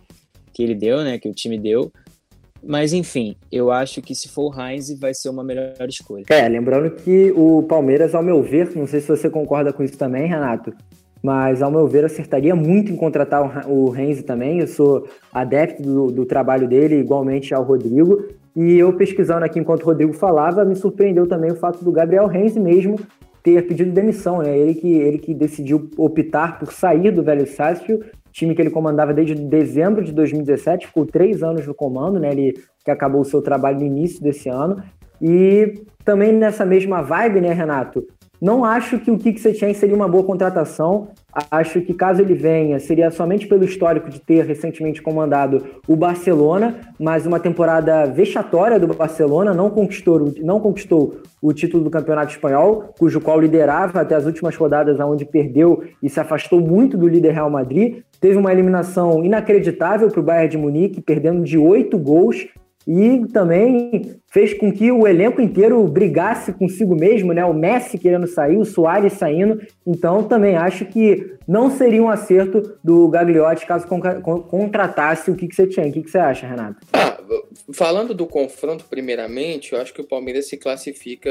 que ele deu, né, que o time deu. Mas enfim, eu acho que se for o Heinz vai ser uma melhor escolha. É, lembrando que o Palmeiras, ao meu ver, não sei se você concorda com isso também, Renato, mas ao meu ver acertaria muito em contratar o Renzi também. Eu sou adepto do, do, trabalho dele, igualmente ao Rodrigo. E eu pesquisando aqui enquanto o Rodrigo falava, me surpreendeu também o fato do Gabriel Renzi mesmo ter pedido demissão, né? Ele que, ele que decidiu optar por sair do Velho Sarsfield, time que ele comandava desde dezembro de 2017, ficou três anos no comando, né? Ele que acabou o seu trabalho no início desse ano. E também nessa mesma vibe, né, Renato? Não acho que o Kik Setien seria uma boa contratação. Acho que caso ele venha, seria somente pelo histórico de ter recentemente comandado o Barcelona, mas uma temporada vexatória do Barcelona, não conquistou, não conquistou o título do Campeonato Espanhol, cujo qual liderava até as últimas rodadas, onde perdeu e se afastou muito do líder Real Madrid. Teve uma eliminação inacreditável para o Bayern de Munique, perdendo de oito gols e também fez com que o elenco inteiro brigasse consigo mesmo, né? O Messi querendo sair, o Soares saindo. Então também acho que não seria um acerto do Gagliotti caso contratasse o que, você tinha. O que, que você acha, Renato? Ah, falando do confronto, primeiramente, eu acho que o Palmeiras se classifica.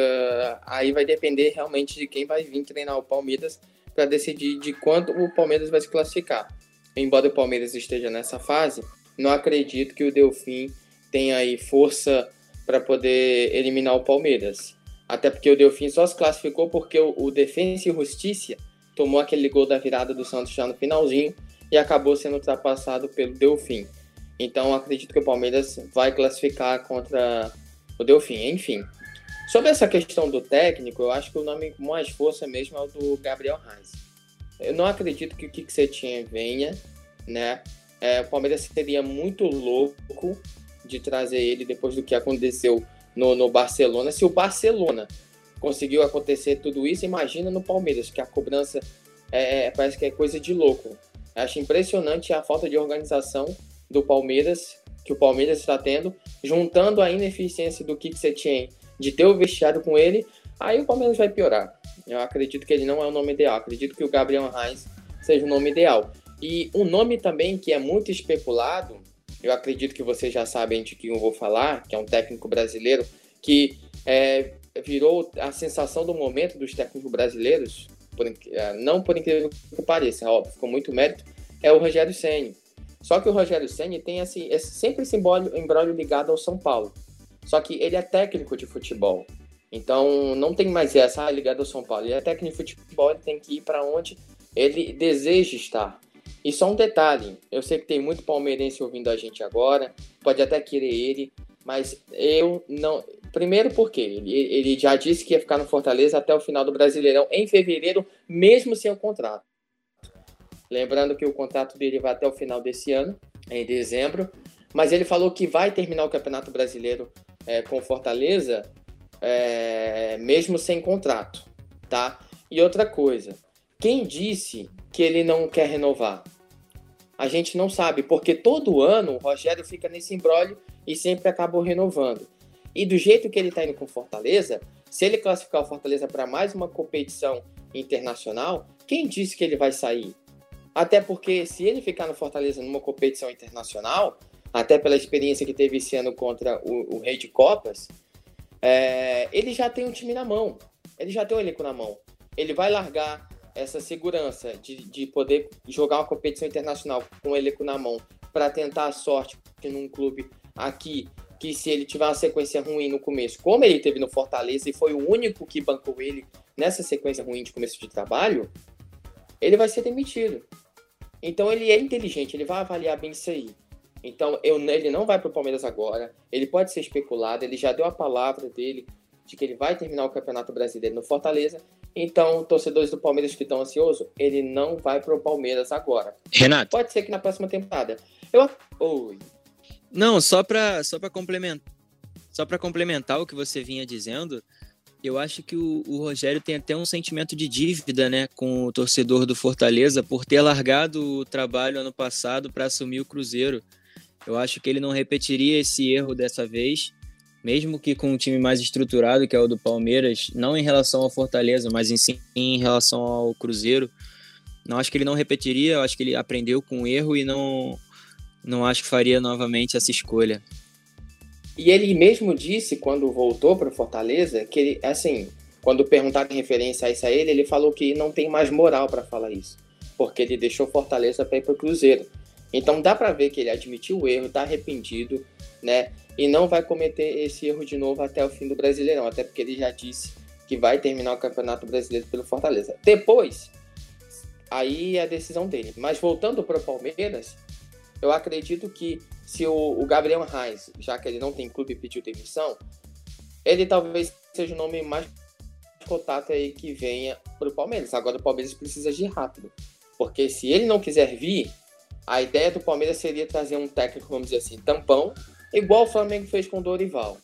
Aí vai depender realmente de quem vai vir treinar o Palmeiras para decidir de quanto o Palmeiras vai se classificar. Embora o Palmeiras esteja nessa fase, não acredito que o Delfim tem aí força para poder eliminar o Palmeiras. Até porque o Delfim só se classificou porque o, o Defensa e Justiça tomou aquele gol da virada do Santos já no finalzinho e acabou sendo ultrapassado pelo Delfim. Então acredito que o Palmeiras vai classificar contra o Delfim. Enfim, sobre essa questão do técnico, eu acho que o nome com mais força mesmo é o do Gabriel Reis. Eu não acredito que o que você tinha venha, né? É, o Palmeiras seria muito louco de trazer ele depois do que aconteceu no, no Barcelona. Se o Barcelona conseguiu acontecer tudo isso, imagina no Palmeiras, que a cobrança é, é, parece que é coisa de louco. Acho impressionante a falta de organização do Palmeiras, que o Palmeiras está tendo, juntando a ineficiência do Kik Setien de ter o vestiário com ele, aí o Palmeiras vai piorar. Eu acredito que ele não é o nome ideal, acredito que o Gabriel Reis seja o nome ideal. E um nome também que é muito especulado eu acredito que vocês já sabem de quem eu vou falar, que é um técnico brasileiro que é, virou a sensação do momento dos técnicos brasileiros, por, é, não por incrível que pareça, óbvio, com muito mérito, é o Rogério Ceni. Só que o Rogério Ceni tem assim, é sempre esse embrólio ligado ao São Paulo. Só que ele é técnico de futebol. Então não tem mais essa ah, ligado ao São Paulo. Ele é técnico de futebol, ele tem que ir para onde ele deseja estar. E só um detalhe, eu sei que tem muito palmeirense ouvindo a gente agora, pode até querer ele, mas eu não. Primeiro porque ele, ele já disse que ia ficar no Fortaleza até o final do Brasileirão em fevereiro, mesmo sem o contrato. Lembrando que o contrato dele vai até o final desse ano, em dezembro, mas ele falou que vai terminar o Campeonato Brasileiro é, com Fortaleza, é, mesmo sem contrato, tá? E outra coisa, quem disse que ele não quer renovar? A gente não sabe, porque todo ano o Rogério fica nesse embrólio e sempre acaba renovando. E do jeito que ele está indo com Fortaleza, se ele classificar o Fortaleza para mais uma competição internacional, quem disse que ele vai sair? Até porque se ele ficar no Fortaleza numa competição internacional, até pela experiência que teve esse ano contra o, o Rei de Copas, é, ele já tem um time na mão. Ele já tem o um elenco na mão. Ele vai largar essa segurança de, de poder jogar uma competição internacional com o elenco na mão para tentar a sorte num clube aqui que se ele tiver uma sequência ruim no começo, como ele teve no Fortaleza e foi o único que bancou ele nessa sequência ruim de começo de trabalho, ele vai ser demitido. Então ele é inteligente, ele vai avaliar bem isso aí. Então, eu, ele não vai para o Palmeiras agora. Ele pode ser especulado. Ele já deu a palavra dele de que ele vai terminar o Campeonato Brasileiro no Fortaleza. Então, torcedores do Palmeiras que estão ansiosos, ele não vai para o Palmeiras agora. Renato. Pode ser que na próxima temporada. Eu. Oi. Não, só para só complementar. Só para complementar o que você vinha dizendo, eu acho que o, o, Rogério tem até um sentimento de dívida né, com o torcedor do Fortaleza por ter largado o trabalho ano passado para assumir o Cruzeiro. Eu acho que ele não repetiria esse erro dessa vez, mesmo que com um time mais estruturado, que é o do Palmeiras, não em relação ao Fortaleza, mas em sim em relação ao Cruzeiro. Não acho que ele não repetiria, acho que ele aprendeu com o erro e não, não acho que faria novamente essa escolha. E ele mesmo disse, quando voltou para o Fortaleza, que ele, assim, quando perguntaram em referência a isso a ele, ele falou que não tem mais moral para falar isso, porque ele deixou Fortaleza para ir para o Cruzeiro. Então dá para ver que ele admitiu o erro, está arrependido, né? E não vai cometer esse erro de novo até o fim do Brasileirão, até porque ele já disse que vai terminar o Campeonato Brasileiro pelo Fortaleza. Depois, aí é a decisão dele. Mas voltando para o Palmeiras, eu acredito que se o, o Gabriel Reis, já que ele não tem clube pediu demissão, ele talvez seja o nome mais contato aí que venha para o Palmeiras. Agora o Palmeiras precisa de rápido. Porque se ele não quiser vir, a ideia do Palmeiras seria trazer um técnico, vamos dizer assim, tampão, igual o Flamengo fez com o Dorival.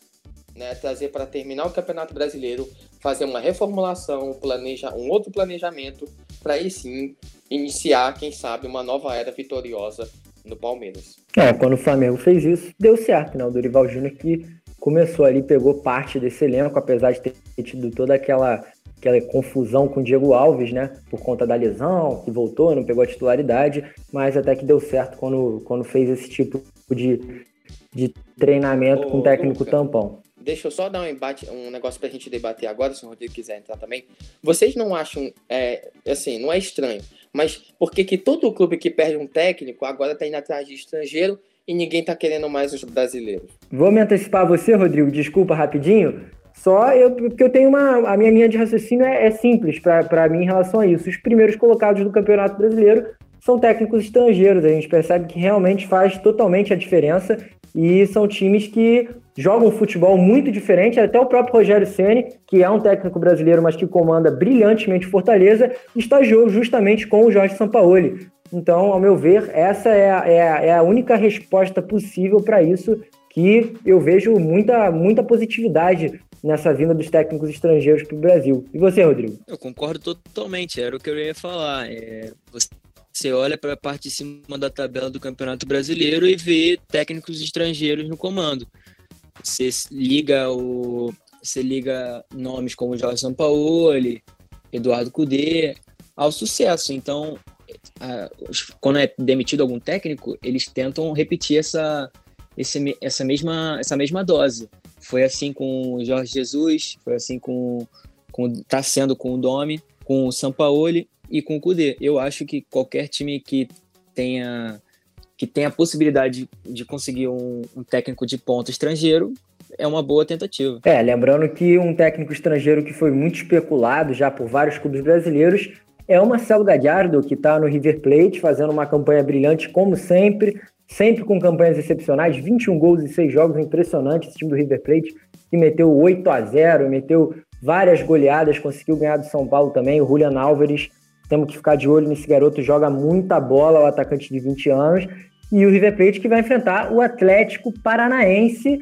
Né? Trazer para terminar o Campeonato Brasileiro, fazer uma reformulação, planeja, um outro planejamento, para aí sim iniciar, quem sabe, uma nova era vitoriosa no Palmeiras. É, quando o Flamengo fez isso, deu certo, né? O Dorival Júnior que começou ali, pegou parte desse elenco, apesar de ter tido toda aquela, aquela confusão com o Diego Alves, né? Por conta da lesão, que voltou, não pegou a titularidade, mas até que deu certo quando, quando fez esse tipo de, de treinamento Ô, com o técnico Luca, tampão. Deixa eu só dar um embate, um negócio pra gente debater agora, se o Rodrigo quiser entrar também. Vocês não acham, é, assim, não é estranho mas por que, que todo clube que perde um técnico agora está indo atrás de estrangeiro e ninguém está querendo mais os brasileiros? Vou me antecipar a você, Rodrigo, desculpa rapidinho. Só eu, porque eu tenho uma. A minha linha de raciocínio é, é simples para mim em relação a isso. Os primeiros colocados do Campeonato Brasileiro são técnicos estrangeiros. A gente percebe que realmente faz totalmente a diferença e são times que jogam futebol muito diferente. Até o próprio Rogério Ceni, que é um técnico brasileiro, mas que comanda brilhantemente Fortaleza, estagiou justamente com o Jorge Sampaoli. Então, ao meu ver, essa é a, é a, é a única resposta possível para isso, que eu vejo muita, muita positividade nessa vinda dos técnicos estrangeiros para o Brasil. E você, Rodrigo? Eu concordo totalmente, era o que eu ia falar. É, você você olha para a parte de cima da tabela do Campeonato Brasileiro e vê técnicos estrangeiros no comando. Você liga o você liga nomes como Jorge Sampaoli, Eduardo Cudê ao sucesso. Então, quando é demitido algum técnico, eles tentam repetir essa, esse, essa, mesma, essa mesma dose. Foi assim com o Jorge Jesus, foi assim com, com tá sendo com o Domi, com o Sampaoli e com o Kudê. Eu acho que qualquer time que tenha que tenha a possibilidade de conseguir um, um, técnico de ponta estrangeiro é uma boa tentativa. É, lembrando que um técnico estrangeiro que foi muito especulado já por vários clubes brasileiros é o Marcelo Gadiardo, que está no River Plate fazendo uma campanha brilhante como sempre, sempre com campanhas excepcionais, 21 gols em 6 jogos, impressionante esse time do River Plate, que meteu 8 a 0 meteu várias goleadas, conseguiu ganhar do São Paulo também, o Julian Álvares temos que ficar de olho nesse garoto, joga muita bola, o atacante de 20 anos. E o River Plate que vai enfrentar o Atlético Paranaense,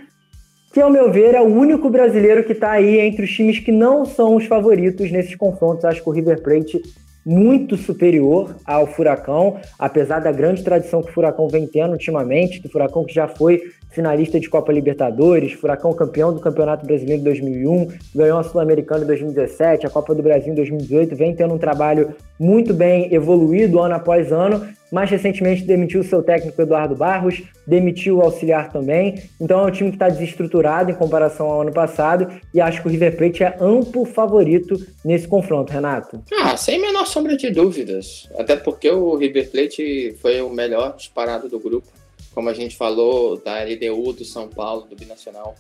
que, ao meu ver, é o único brasileiro que está aí entre os times que não são os favoritos nesses confrontos. Acho que o River Plate muito superior ao Furacão, apesar da grande tradição que o Furacão vem tendo ultimamente, o Furacão que já foi finalista de Copa Libertadores, Furacão campeão do Campeonato Brasileiro em 2001, ganhou a Sul-Americana em 2017, a Copa do Brasil em 2018, vem tendo um trabalho muito bem evoluído ano após ano, mais recentemente demitiu o seu técnico Eduardo Barros, demitiu o auxiliar também, então é um time que está desestruturado em comparação ao ano passado e acho que o River Plate é amplo favorito nesse confronto, Renato. Ah, sem menor sombra de dúvidas, até porque o River Plate foi o melhor disparado do grupo como a gente falou, da LDU do São Paulo, do Binacional.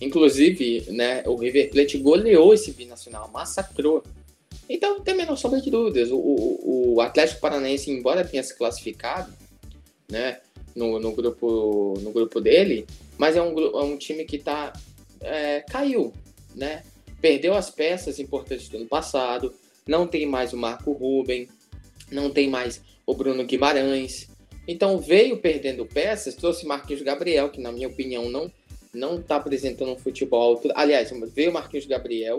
Inclusive, né, o River Plate goleou esse Binacional, massacrou. Então, a menor sombra de dúvidas. O, o, o Atlético Paranaense, embora tenha se classificado, né, no, no, grupo, no grupo dele, mas é um, é um time que tá, é, caiu, né? Perdeu as peças importantes do ano passado, não tem mais o Marco Ruben, não tem mais o Bruno Guimarães. Então veio perdendo peças, trouxe Marquinhos Gabriel, que na minha opinião não não está apresentando um futebol. Aliás, veio Marquinhos Gabriel,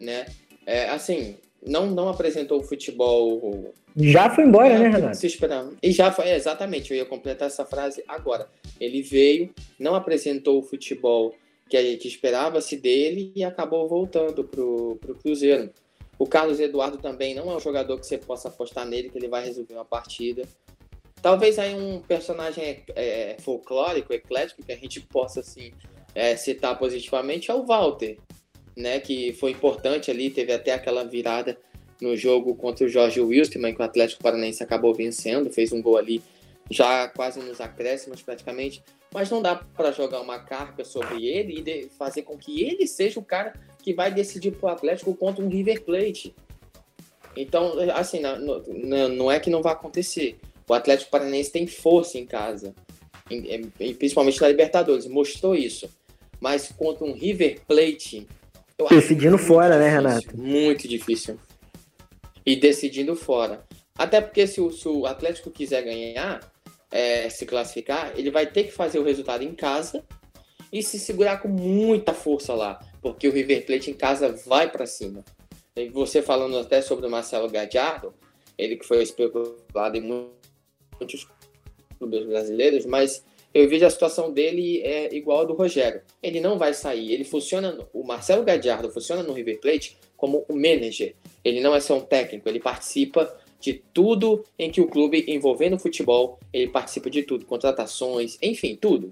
né? É, assim, não, não apresentou o futebol. Já foi embora, é, né, Renato? Se esperava. E já foi, exatamente, eu ia completar essa frase agora. Ele veio, não apresentou o futebol que, que esperava-se dele e acabou voltando pro, pro Cruzeiro. O Carlos Eduardo também não é um jogador que você possa apostar nele, que ele vai resolver uma partida. Talvez aí um personagem é, folclórico, eclético, que a gente possa assim, é, citar positivamente é o Walter, né? Que foi importante ali, teve até aquela virada no jogo contra o Jorge Wilstermann, que o Atlético Paranaense acabou vencendo, fez um gol ali já quase nos acréscimos praticamente, mas não dá para jogar uma carga sobre ele e fazer com que ele seja o cara que vai decidir para o Atlético contra um River Plate. Então, assim, não, não, não é que não vai acontecer. O Atlético Paranaense tem força em casa, em, em, principalmente na Libertadores, mostrou isso. Mas contra um River Plate. decidindo fora, né, difícil, né, Renato? Muito difícil. E decidindo fora. Até porque se o, se o Atlético quiser ganhar, é, se classificar, ele vai ter que fazer o resultado em casa e se segurar com muita força lá, porque o River Plate em casa vai para cima. E você falando até sobre o Marcelo Gadiardo, ele que foi especulado em muitos clubes brasileiros, mas eu vejo a situação dele é igual a do Rogério. Ele não vai sair. Ele funciona. O Marcelo Gadiardo funciona no River Plate como um manager. Ele não é só um técnico. Ele participa de tudo em que o clube envolvendo o futebol, ele participa de tudo, contratações, enfim, tudo.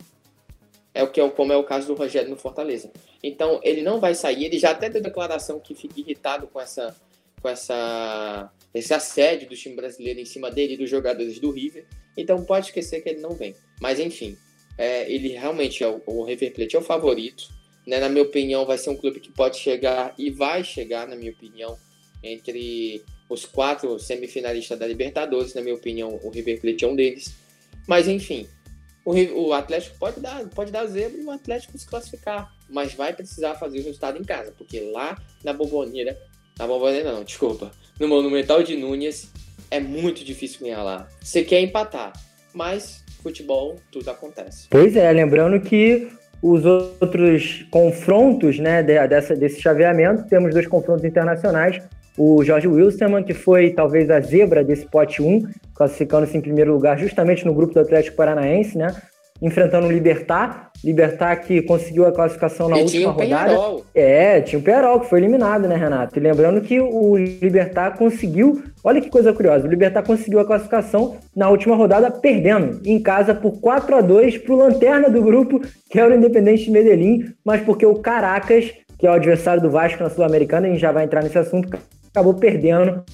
É o que é como é o caso do Rogério no Fortaleza. Então, ele não vai sair, ele já até deu declaração que fica irritado com essa com essa esse assédio do time brasileiro em cima dele e dos jogadores do River. Então, pode esquecer que ele não vem. Mas enfim, é, ele realmente é o, o River Plate é o favorito. Né? Na minha opinião, vai ser um clube que pode chegar e vai chegar, na minha opinião, entre os quatro semifinalistas da Libertadores, na minha opinião, o River Plate é um deles. Mas enfim, o, o Atlético pode dar, pode dar zebra e o Atlético se classificar, mas vai precisar fazer o resultado em casa, porque lá na Bomboneira, na Bomboneira não, desculpa, no Monumental de Núñez é muito difícil ganhar lá. Você quer empatar, mas futebol tudo acontece. Pois é, lembrando que os outros confrontos né, dessa, desse chaveamento, temos dois confrontos internacionais, o Jorge Wilstermann, que foi talvez a zebra desse pote 1, classificando-se em primeiro lugar justamente no grupo do Atlético Paranaense, né? Enfrentando o Libertar, Libertar que conseguiu a classificação na e última tinha o rodada. Penharol. É, tinha o Perol, que foi eliminado, né, Renato? E lembrando que o Libertar conseguiu, olha que coisa curiosa, o Libertar conseguiu a classificação na última rodada perdendo em casa por 4 a 2 para o lanterna do grupo, que era o Independente de Medellín, mas porque o Caracas, que é o adversário do Vasco na Sul-Americana, a gente já vai entrar nesse assunto, acabou perdendo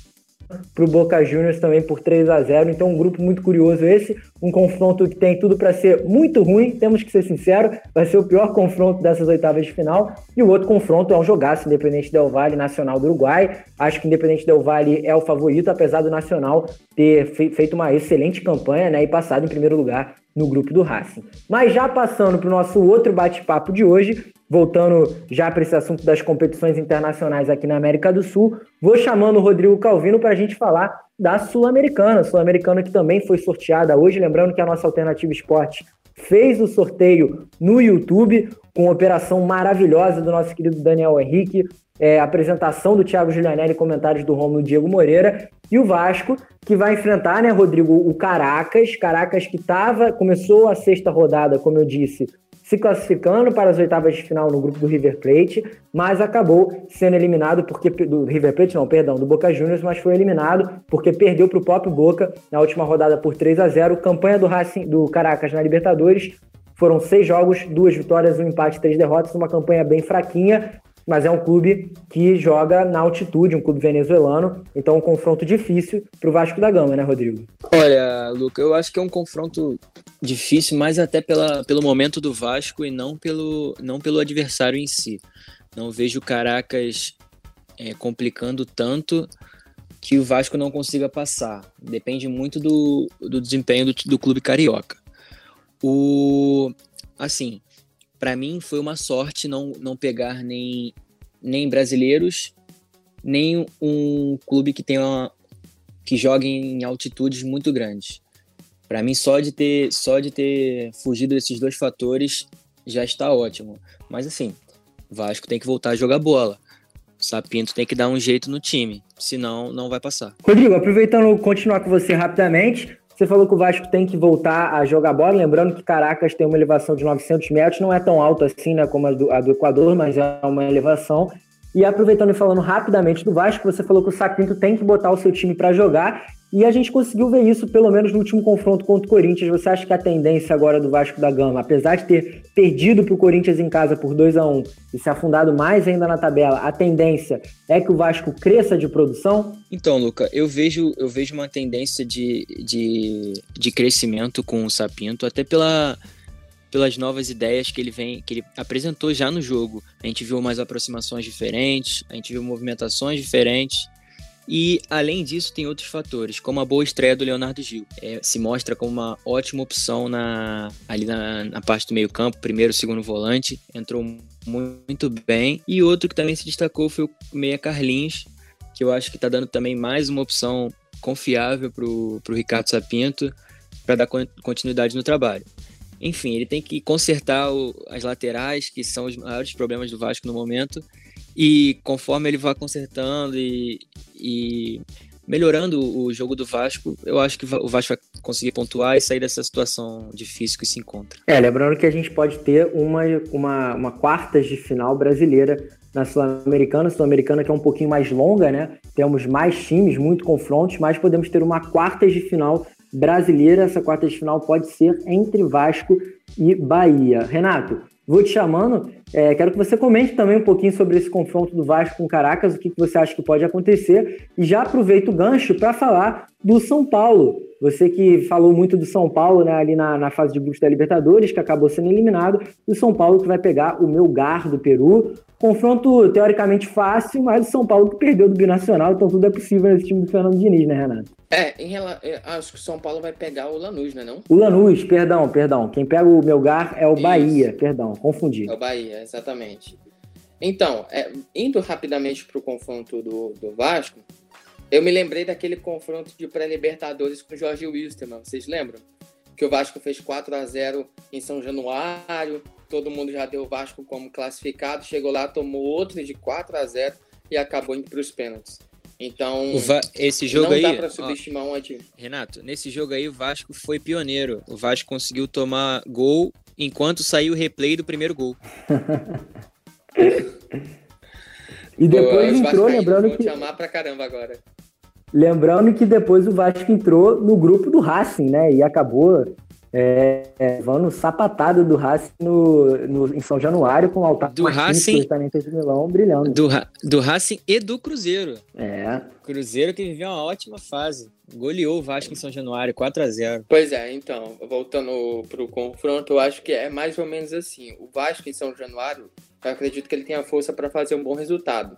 para o Boca Juniors também por 3 a 0 Então, um grupo muito curioso esse. Um confronto que tem tudo para ser muito ruim, temos que ser sinceros. Vai ser o pior confronto dessas oitavas de final. E o outro confronto é um jogaço, Independente Del Vale, Nacional do Uruguai. Acho que Independente Del Vale é o favorito, apesar do Nacional ter feito uma excelente campanha né, e passado em primeiro lugar no grupo do Racing. Mas já passando para o nosso outro bate-papo de hoje, voltando já para esse assunto das competições internacionais aqui na América do Sul, vou chamando o Rodrigo Calvino para a gente falar da Sul-Americana, Sul-Americana que também foi sorteada hoje, lembrando que a nossa Alternativa Esporte fez o sorteio no YouTube, com operação maravilhosa do nosso querido Daniel Henrique, é, apresentação do Thiago Giulianelli, comentários do Romulo Diego Moreira, e o Vasco, que vai enfrentar, né, Rodrigo, o Caracas, Caracas que tava, começou a sexta rodada, como eu disse, se classificando para as oitavas de final no grupo do River Plate, mas acabou sendo eliminado porque do River Plate, não, perdão, do Boca Juniors, mas foi eliminado porque perdeu para o próprio Boca na última rodada por 3 a 0. Campanha do Racing do Caracas na Libertadores foram seis jogos, duas vitórias, um empate, três derrotas, uma campanha bem fraquinha mas é um clube que joga na altitude, um clube venezuelano, então um confronto difícil para o Vasco da Gama, né, Rodrigo? Olha, Luca, eu acho que é um confronto difícil, mais até pela, pelo momento do Vasco e não pelo, não pelo adversário em si. Não vejo Caracas é, complicando tanto que o Vasco não consiga passar. Depende muito do, do desempenho do, do clube carioca. O assim, para mim foi uma sorte não, não pegar nem, nem brasileiros, nem um clube que tenha que jogue em altitudes muito grandes. Para mim só de ter só de ter fugido desses dois fatores já está ótimo. Mas assim, Vasco tem que voltar a jogar bola. Sapinto tem que dar um jeito no time, senão não vai passar. Rodrigo, aproveitando continuar com você rapidamente, você falou que o Vasco tem que voltar a jogar bola, lembrando que Caracas tem uma elevação de 900 metros, não é tão alta assim né, como a do, a do Equador, mas é uma elevação. E aproveitando e falando rapidamente do Vasco, você falou que o Sapinto tem que botar o seu time para jogar e a gente conseguiu ver isso, pelo menos no último confronto contra o Corinthians. Você acha que a tendência agora do Vasco da Gama, apesar de ter perdido para o Corinthians em casa por 2 a 1 e se afundado mais ainda na tabela, a tendência é que o Vasco cresça de produção? Então, Luca, eu vejo, eu vejo uma tendência de, de, de crescimento com o Sapinto, até pela, pelas novas ideias que ele vem, que ele apresentou já no jogo. A gente viu mais aproximações diferentes, a gente viu movimentações diferentes. E, além disso, tem outros fatores, como a boa estreia do Leonardo Gil. É, se mostra como uma ótima opção na, ali na, na parte do meio-campo, primeiro, segundo volante. Entrou muito bem. E outro que também se destacou foi o Meia Carlinhos, que eu acho que está dando também mais uma opção confiável para o Ricardo Sapinto para dar continuidade no trabalho. Enfim, ele tem que consertar o, as laterais, que são os maiores problemas do Vasco no momento, e conforme ele vá consertando e, e melhorando o jogo do Vasco, eu acho que o Vasco vai conseguir pontuar e sair dessa situação difícil que se encontra. É, lembrando que a gente pode ter uma, uma, uma quartas de final brasileira na Sul-Americana, Sul-Americana que é um pouquinho mais longa, né? Temos mais times, muito confrontos, mas podemos ter uma quartas de final brasileira. Essa quartas de final pode ser entre Vasco e Bahia. Renato, Vou te chamando. É, quero que você comente também um pouquinho sobre esse confronto do Vasco com Caracas, o que, que você acha que pode acontecer. E já aproveito o gancho para falar do São Paulo. Você que falou muito do São Paulo né, ali na, na fase de grupos da Libertadores, que acabou sendo eliminado. E o São Paulo que vai pegar o Melgar do Peru. Confronto teoricamente fácil, mas o São Paulo que perdeu do Binacional, então tudo é possível nesse time do Fernando Diniz, né, Renato? É, em relação, acho que o São Paulo vai pegar o Lanús, né não? O Lanús, perdão, perdão. Quem pega o Melgar é o Isso. Bahia, perdão, confundi. É o Bahia, exatamente. Então, é, indo rapidamente para o confronto do, do Vasco, eu me lembrei daquele confronto de pré-libertadores com o Jorge Wilstermann, vocês lembram? Que o Vasco fez 4 a 0 em São Januário, todo mundo já deu o Vasco como classificado, chegou lá, tomou outro de 4 a 0 e acabou indo para os pênaltis. Então, esse jogo não aí, dá para subestimar ó, um Renato, nesse jogo aí o Vasco foi pioneiro. O Vasco conseguiu tomar gol enquanto saiu o replay do primeiro gol. e depois Pô, entrou, lembrando que te amar pra caramba agora. Lembrando que depois o Vasco entrou no grupo do Racing, né? E acabou é, é, vando sapatada do Racing no, no, em São Januário com o Altar do Racing de Milão brilhando. Do, do Racing e do Cruzeiro. É. Cruzeiro que viveu uma ótima fase. Goleou o Vasco em São Januário, 4 a 0 Pois é, então, voltando pro confronto, eu acho que é mais ou menos assim. O Vasco em São Januário, eu acredito que ele tem a força para fazer um bom resultado.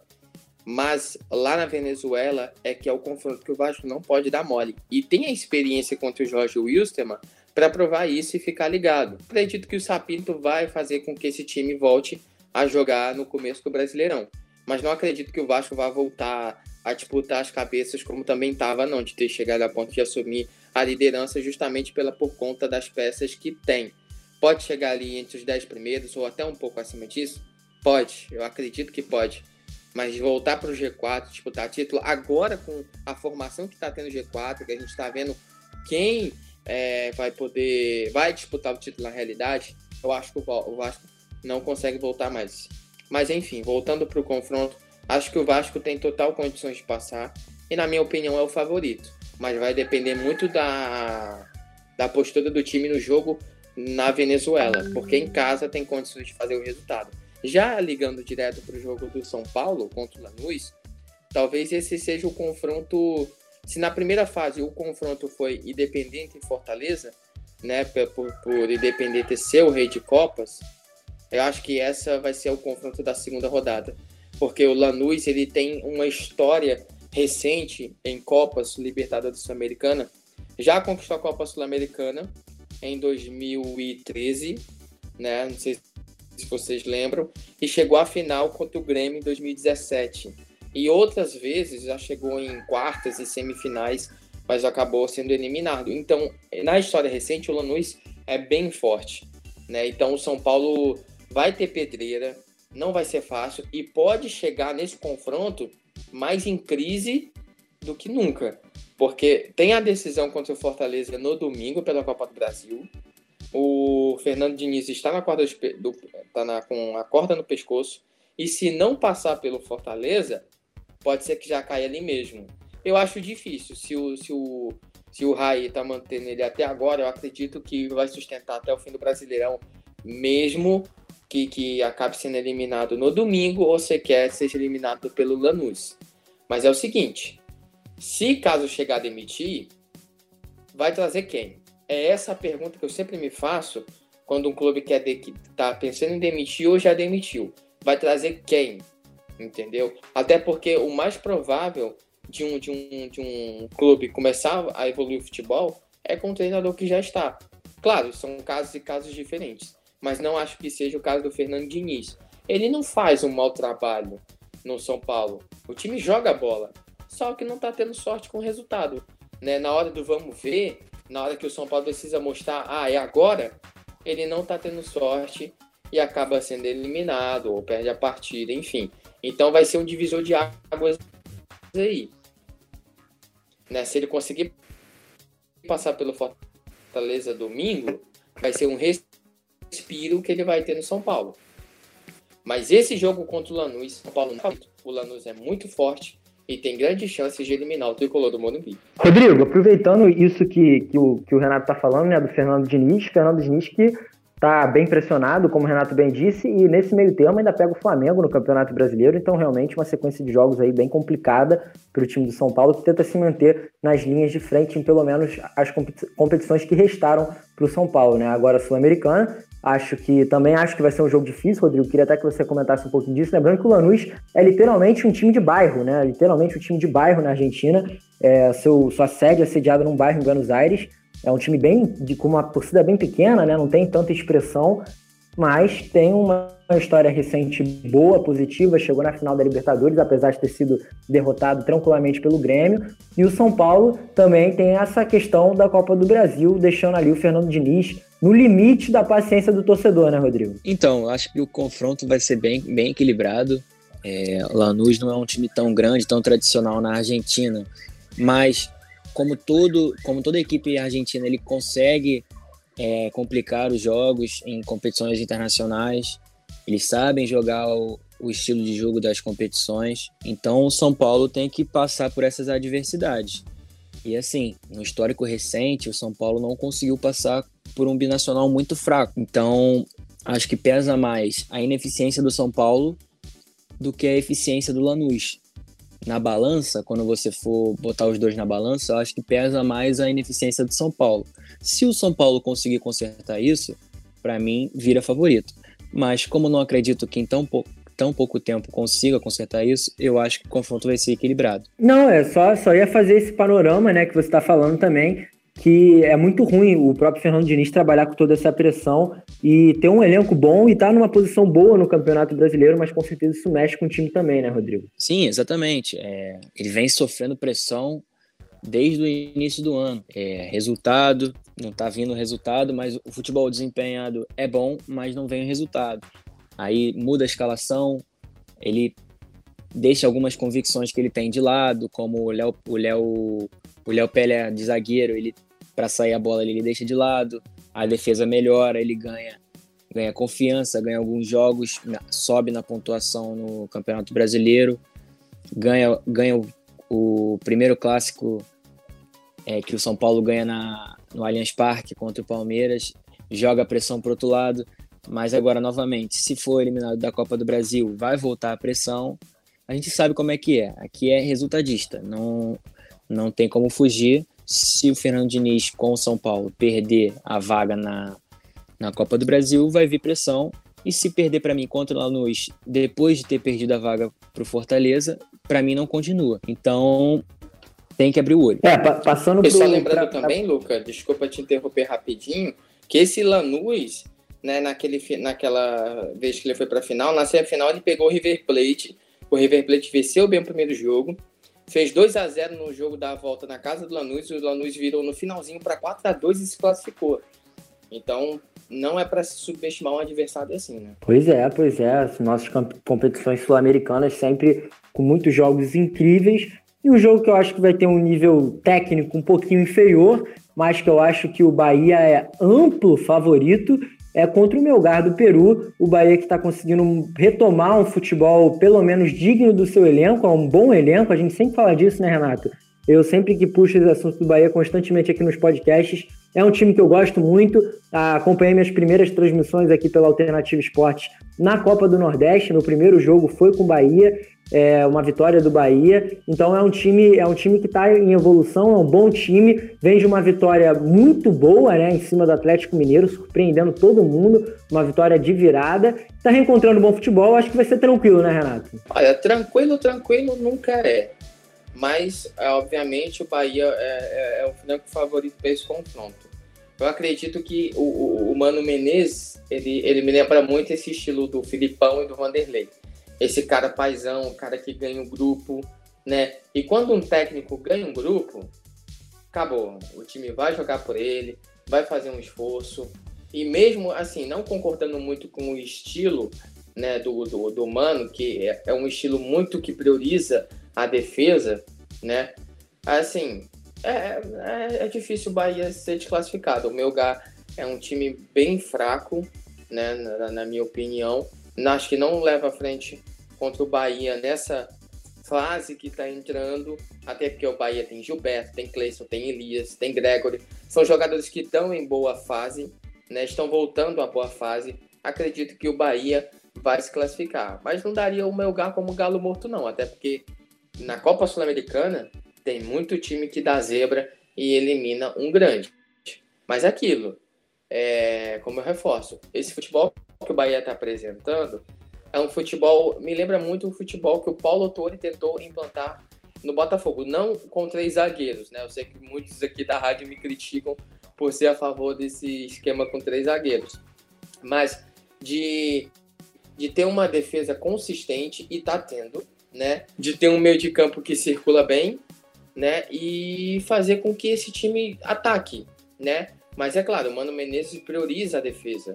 Mas lá na Venezuela é que é o confronto que o Vasco não pode dar mole. E tem a experiência contra o Jorge Wilstermann para provar isso e ficar ligado. Acredito que o Sapinto vai fazer com que esse time volte a jogar no começo do Brasileirão. Mas não acredito que o Vasco vá voltar a disputar as cabeças como também estava, não, de ter chegado a ponto de assumir a liderança justamente pela por conta das peças que tem. Pode chegar ali entre os 10 primeiros ou até um pouco acima disso? Pode, eu acredito que pode. Mas voltar para o G4, disputar título, agora com a formação que está tendo o G4, que a gente está vendo quem é, vai poder, vai disputar o título na realidade, eu acho que o Vasco não consegue voltar mais. Mas enfim, voltando para o confronto, acho que o Vasco tem total condições de passar e na minha opinião é o favorito. Mas vai depender muito da, da postura do time no jogo na Venezuela, porque em casa tem condições de fazer o resultado. Já ligando direto para o jogo do São Paulo contra o Lanús, talvez esse seja o confronto se na primeira fase o confronto foi Independente e Fortaleza, né, por, por Independente ser o rei de Copas, eu acho que essa vai ser o confronto da segunda rodada, porque o Lanús ele tem uma história recente em Copas Libertadores Sul-Americana, já conquistou a Copa Sul-Americana em 2013, né? Não sei se vocês lembram, e chegou à final contra o Grêmio em 2017. E outras vezes já chegou em quartas e semifinais, mas acabou sendo eliminado. Então, na história recente, o Lanús é bem forte, né? Então, o São Paulo vai ter pedreira, não vai ser fácil e pode chegar nesse confronto mais em crise do que nunca. Porque tem a decisão contra o Fortaleza no domingo pela Copa do Brasil. O Fernando Diniz está na corda do, tá na, com a corda no pescoço. E se não passar pelo Fortaleza, pode ser que já caia ali mesmo. Eu acho difícil. Se o, se o, se o Rai está mantendo ele até agora, eu acredito que vai sustentar até o fim do Brasileirão, mesmo que, que acabe sendo eliminado no domingo ou sequer seja eliminado pelo Lanús. Mas é o seguinte: se caso chegar a demitir, vai trazer quem? É essa a pergunta que eu sempre me faço quando um clube quer de, que tá pensando em demitir ou já demitiu. Vai trazer quem? Entendeu? Até porque o mais provável de um, de um, de um clube começar a evoluir o futebol é com o treinador que já está. Claro, são casos e casos diferentes mas não acho que seja o caso do Fernando Diniz. Ele não faz um mau trabalho no São Paulo. O time joga a bola, só que não está tendo sorte com o resultado. Né? Na hora do vamos ver, na hora que o São Paulo precisa mostrar, ah, é agora, ele não está tendo sorte e acaba sendo eliminado ou perde a partida, enfim. Então vai ser um divisor de águas aí. Né? Se ele conseguir passar pelo Fortaleza domingo, vai ser um respiro que ele vai ter no São Paulo. Mas esse jogo contra o Lanús, São Paulo não o Lanús é muito forte e tem grandes chances de eliminar o tricolor do Morumbi. Rodrigo, aproveitando isso que, que, o, que o Renato está falando, né, do Fernando Diniz, Fernando Diniz que tá bem pressionado, como o Renato bem disse, e nesse meio termo ainda pega o Flamengo no Campeonato Brasileiro, então realmente uma sequência de jogos aí bem complicada para o time do São Paulo, que tenta se manter nas linhas de frente em pelo menos as competições que restaram para o São Paulo, né? Agora Sul-Americana, acho que também acho que vai ser um jogo difícil, Rodrigo, queria até que você comentasse um pouquinho disso, lembrando que o Lanús é literalmente um time de bairro, né? Literalmente um time de bairro na Argentina, é, seu, sua sede é sediada num bairro em Buenos Aires, é um time bem de, com uma torcida bem pequena, né? Não tem tanta expressão, mas tem uma história recente boa, positiva. Chegou na final da Libertadores, apesar de ter sido derrotado tranquilamente pelo Grêmio. E o São Paulo também tem essa questão da Copa do Brasil, deixando ali o Fernando Diniz no limite da paciência do torcedor, né, Rodrigo? Então, acho que o confronto vai ser bem, bem equilibrado. É, Lanús não é um time tão grande, tão tradicional na Argentina, mas como todo, como toda equipe argentina, ele consegue é, complicar os jogos em competições internacionais. Eles sabem jogar o, o estilo de jogo das competições. Então, o São Paulo tem que passar por essas adversidades. E assim, no histórico recente, o São Paulo não conseguiu passar por um binacional muito fraco. Então, acho que pesa mais a ineficiência do São Paulo do que a eficiência do Lanús na balança, quando você for botar os dois na balança, acho que pesa mais a ineficiência do São Paulo. Se o São Paulo conseguir consertar isso, para mim vira favorito. Mas como não acredito que em tão pouco tão pouco tempo consiga consertar isso, eu acho que o confronto vai ser equilibrado. Não, é só, só ia fazer esse panorama, né, que você está falando também, que é muito ruim o próprio Fernando Diniz trabalhar com toda essa pressão e ter um elenco bom e estar tá numa posição boa no Campeonato Brasileiro, mas com certeza isso mexe com o time também, né, Rodrigo? Sim, exatamente. É, ele vem sofrendo pressão desde o início do ano. É, resultado, não está vindo resultado, mas o futebol desempenhado é bom, mas não vem resultado. Aí muda a escalação, ele deixa algumas convicções que ele tem de lado, como o Léo, o Léo, o Léo Pelé de zagueiro, ele para sair a bola ele deixa de lado, a defesa melhora, ele ganha ganha confiança, ganha alguns jogos, sobe na pontuação no Campeonato Brasileiro, ganha, ganha o, o primeiro clássico é, que o São Paulo ganha na, no Allianz Parque contra o Palmeiras, joga a pressão para outro lado, mas agora novamente, se for eliminado da Copa do Brasil, vai voltar a pressão. A gente sabe como é que é. Aqui é resultadista, não não tem como fugir se o Fernando Diniz com o São Paulo perder a vaga na, na Copa do Brasil, vai vir pressão. E se perder para mim contra o Lanús, depois de ter perdido a vaga para o Fortaleza, para mim não continua. Então, tem que abrir o olho. É, passando E só lembrando pra... também, Luca, desculpa te interromper rapidinho, que esse Lanús, né, naquele, naquela vez que ele foi para a final, na semifinal ele pegou o River Plate, o River Plate venceu bem o primeiro jogo, fez 2 a 0 no jogo da volta na casa do Lanús, e o Lanús virou no finalzinho para 4 a 2 e se classificou. Então, não é para se subestimar um adversário assim, né? Pois é, pois é. As nossas competições sul-americanas sempre com muitos jogos incríveis. E um jogo que eu acho que vai ter um nível técnico um pouquinho inferior, mas que eu acho que o Bahia é amplo favorito, é contra o Melgar do Peru. O Bahia que está conseguindo retomar um futebol pelo menos digno do seu elenco, é um bom elenco. A gente sempre fala disso, né, Renato? Eu sempre que puxo os assuntos do Bahia constantemente aqui nos podcasts, é um time que eu gosto muito. Acompanhei minhas primeiras transmissões aqui pela Alternativa Esporte na Copa do Nordeste. No primeiro jogo foi com o Bahia, é uma vitória do Bahia. Então é um time, é um time que está em evolução, é um bom time. Vem de uma vitória muito boa, né, em cima do Atlético Mineiro, surpreendendo todo mundo. Uma vitória de virada. Está reencontrando bom futebol. Acho que vai ser tranquilo, né, Renato? Olha, tranquilo, tranquilo nunca é mas é, obviamente o Bahia é, é, é o franco favorito para esse confronto. Eu acredito que o, o, o, Mano Menezes ele, ele me lembra muito esse estilo do Filipão e do Vanderlei. Esse cara paisão, o cara que ganha o grupo, né? E quando um técnico ganha um grupo, acabou. O time vai jogar por ele, vai fazer um esforço. E mesmo assim, não concordando muito com o estilo né, do, do, do Mano, que é, é um estilo muito que prioriza a defesa, né? Assim, é, é, é difícil o Bahia ser desclassificado. O Melgar é um time bem fraco, né? Na, na minha opinião. Acho que não leva à frente contra o Bahia nessa fase que está entrando, até porque o Bahia tem Gilberto, tem Cleison, tem Elias, tem Gregory. São jogadores que estão em boa fase, né? Estão voltando à boa fase. Acredito que o Bahia vai se classificar. Mas não daria o Melgar como galo morto, não. Até porque na Copa Sul-Americana tem muito time que dá zebra e elimina um grande. Mas é aquilo, é, como eu reforço, esse futebol que o Bahia está apresentando é um futebol, me lembra muito o futebol que o Paulo Torre tentou implantar no Botafogo, não com três zagueiros, né? Eu sei que muitos aqui da rádio me criticam por ser a favor desse esquema com três zagueiros, mas de, de ter uma defesa consistente e tá tendo, né? De ter um meio de campo que circula bem, né? E fazer com que esse time ataque, né? Mas é claro, o Mano Menezes prioriza a defesa.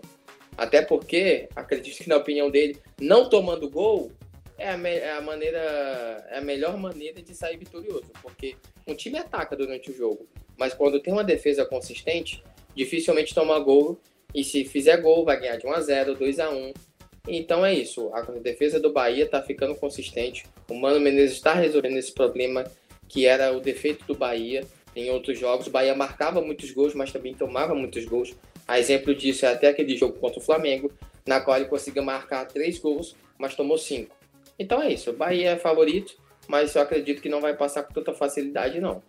Até porque, acredito que na opinião dele, não tomando gol é a, é a maneira, é a melhor maneira de sair vitorioso, porque um time ataca durante o jogo, mas quando tem uma defesa consistente, dificilmente toma gol e se fizer gol vai ganhar de 1 a 0, 2 a 1, então é isso, a defesa do Bahia está ficando consistente. O Mano Menezes está resolvendo esse problema que era o defeito do Bahia em outros jogos. O Bahia marcava muitos gols, mas também tomava muitos gols. A exemplo disso é até aquele jogo contra o Flamengo, na qual ele conseguiu marcar três gols, mas tomou cinco. Então é isso, o Bahia é favorito, mas eu acredito que não vai passar com tanta facilidade, não.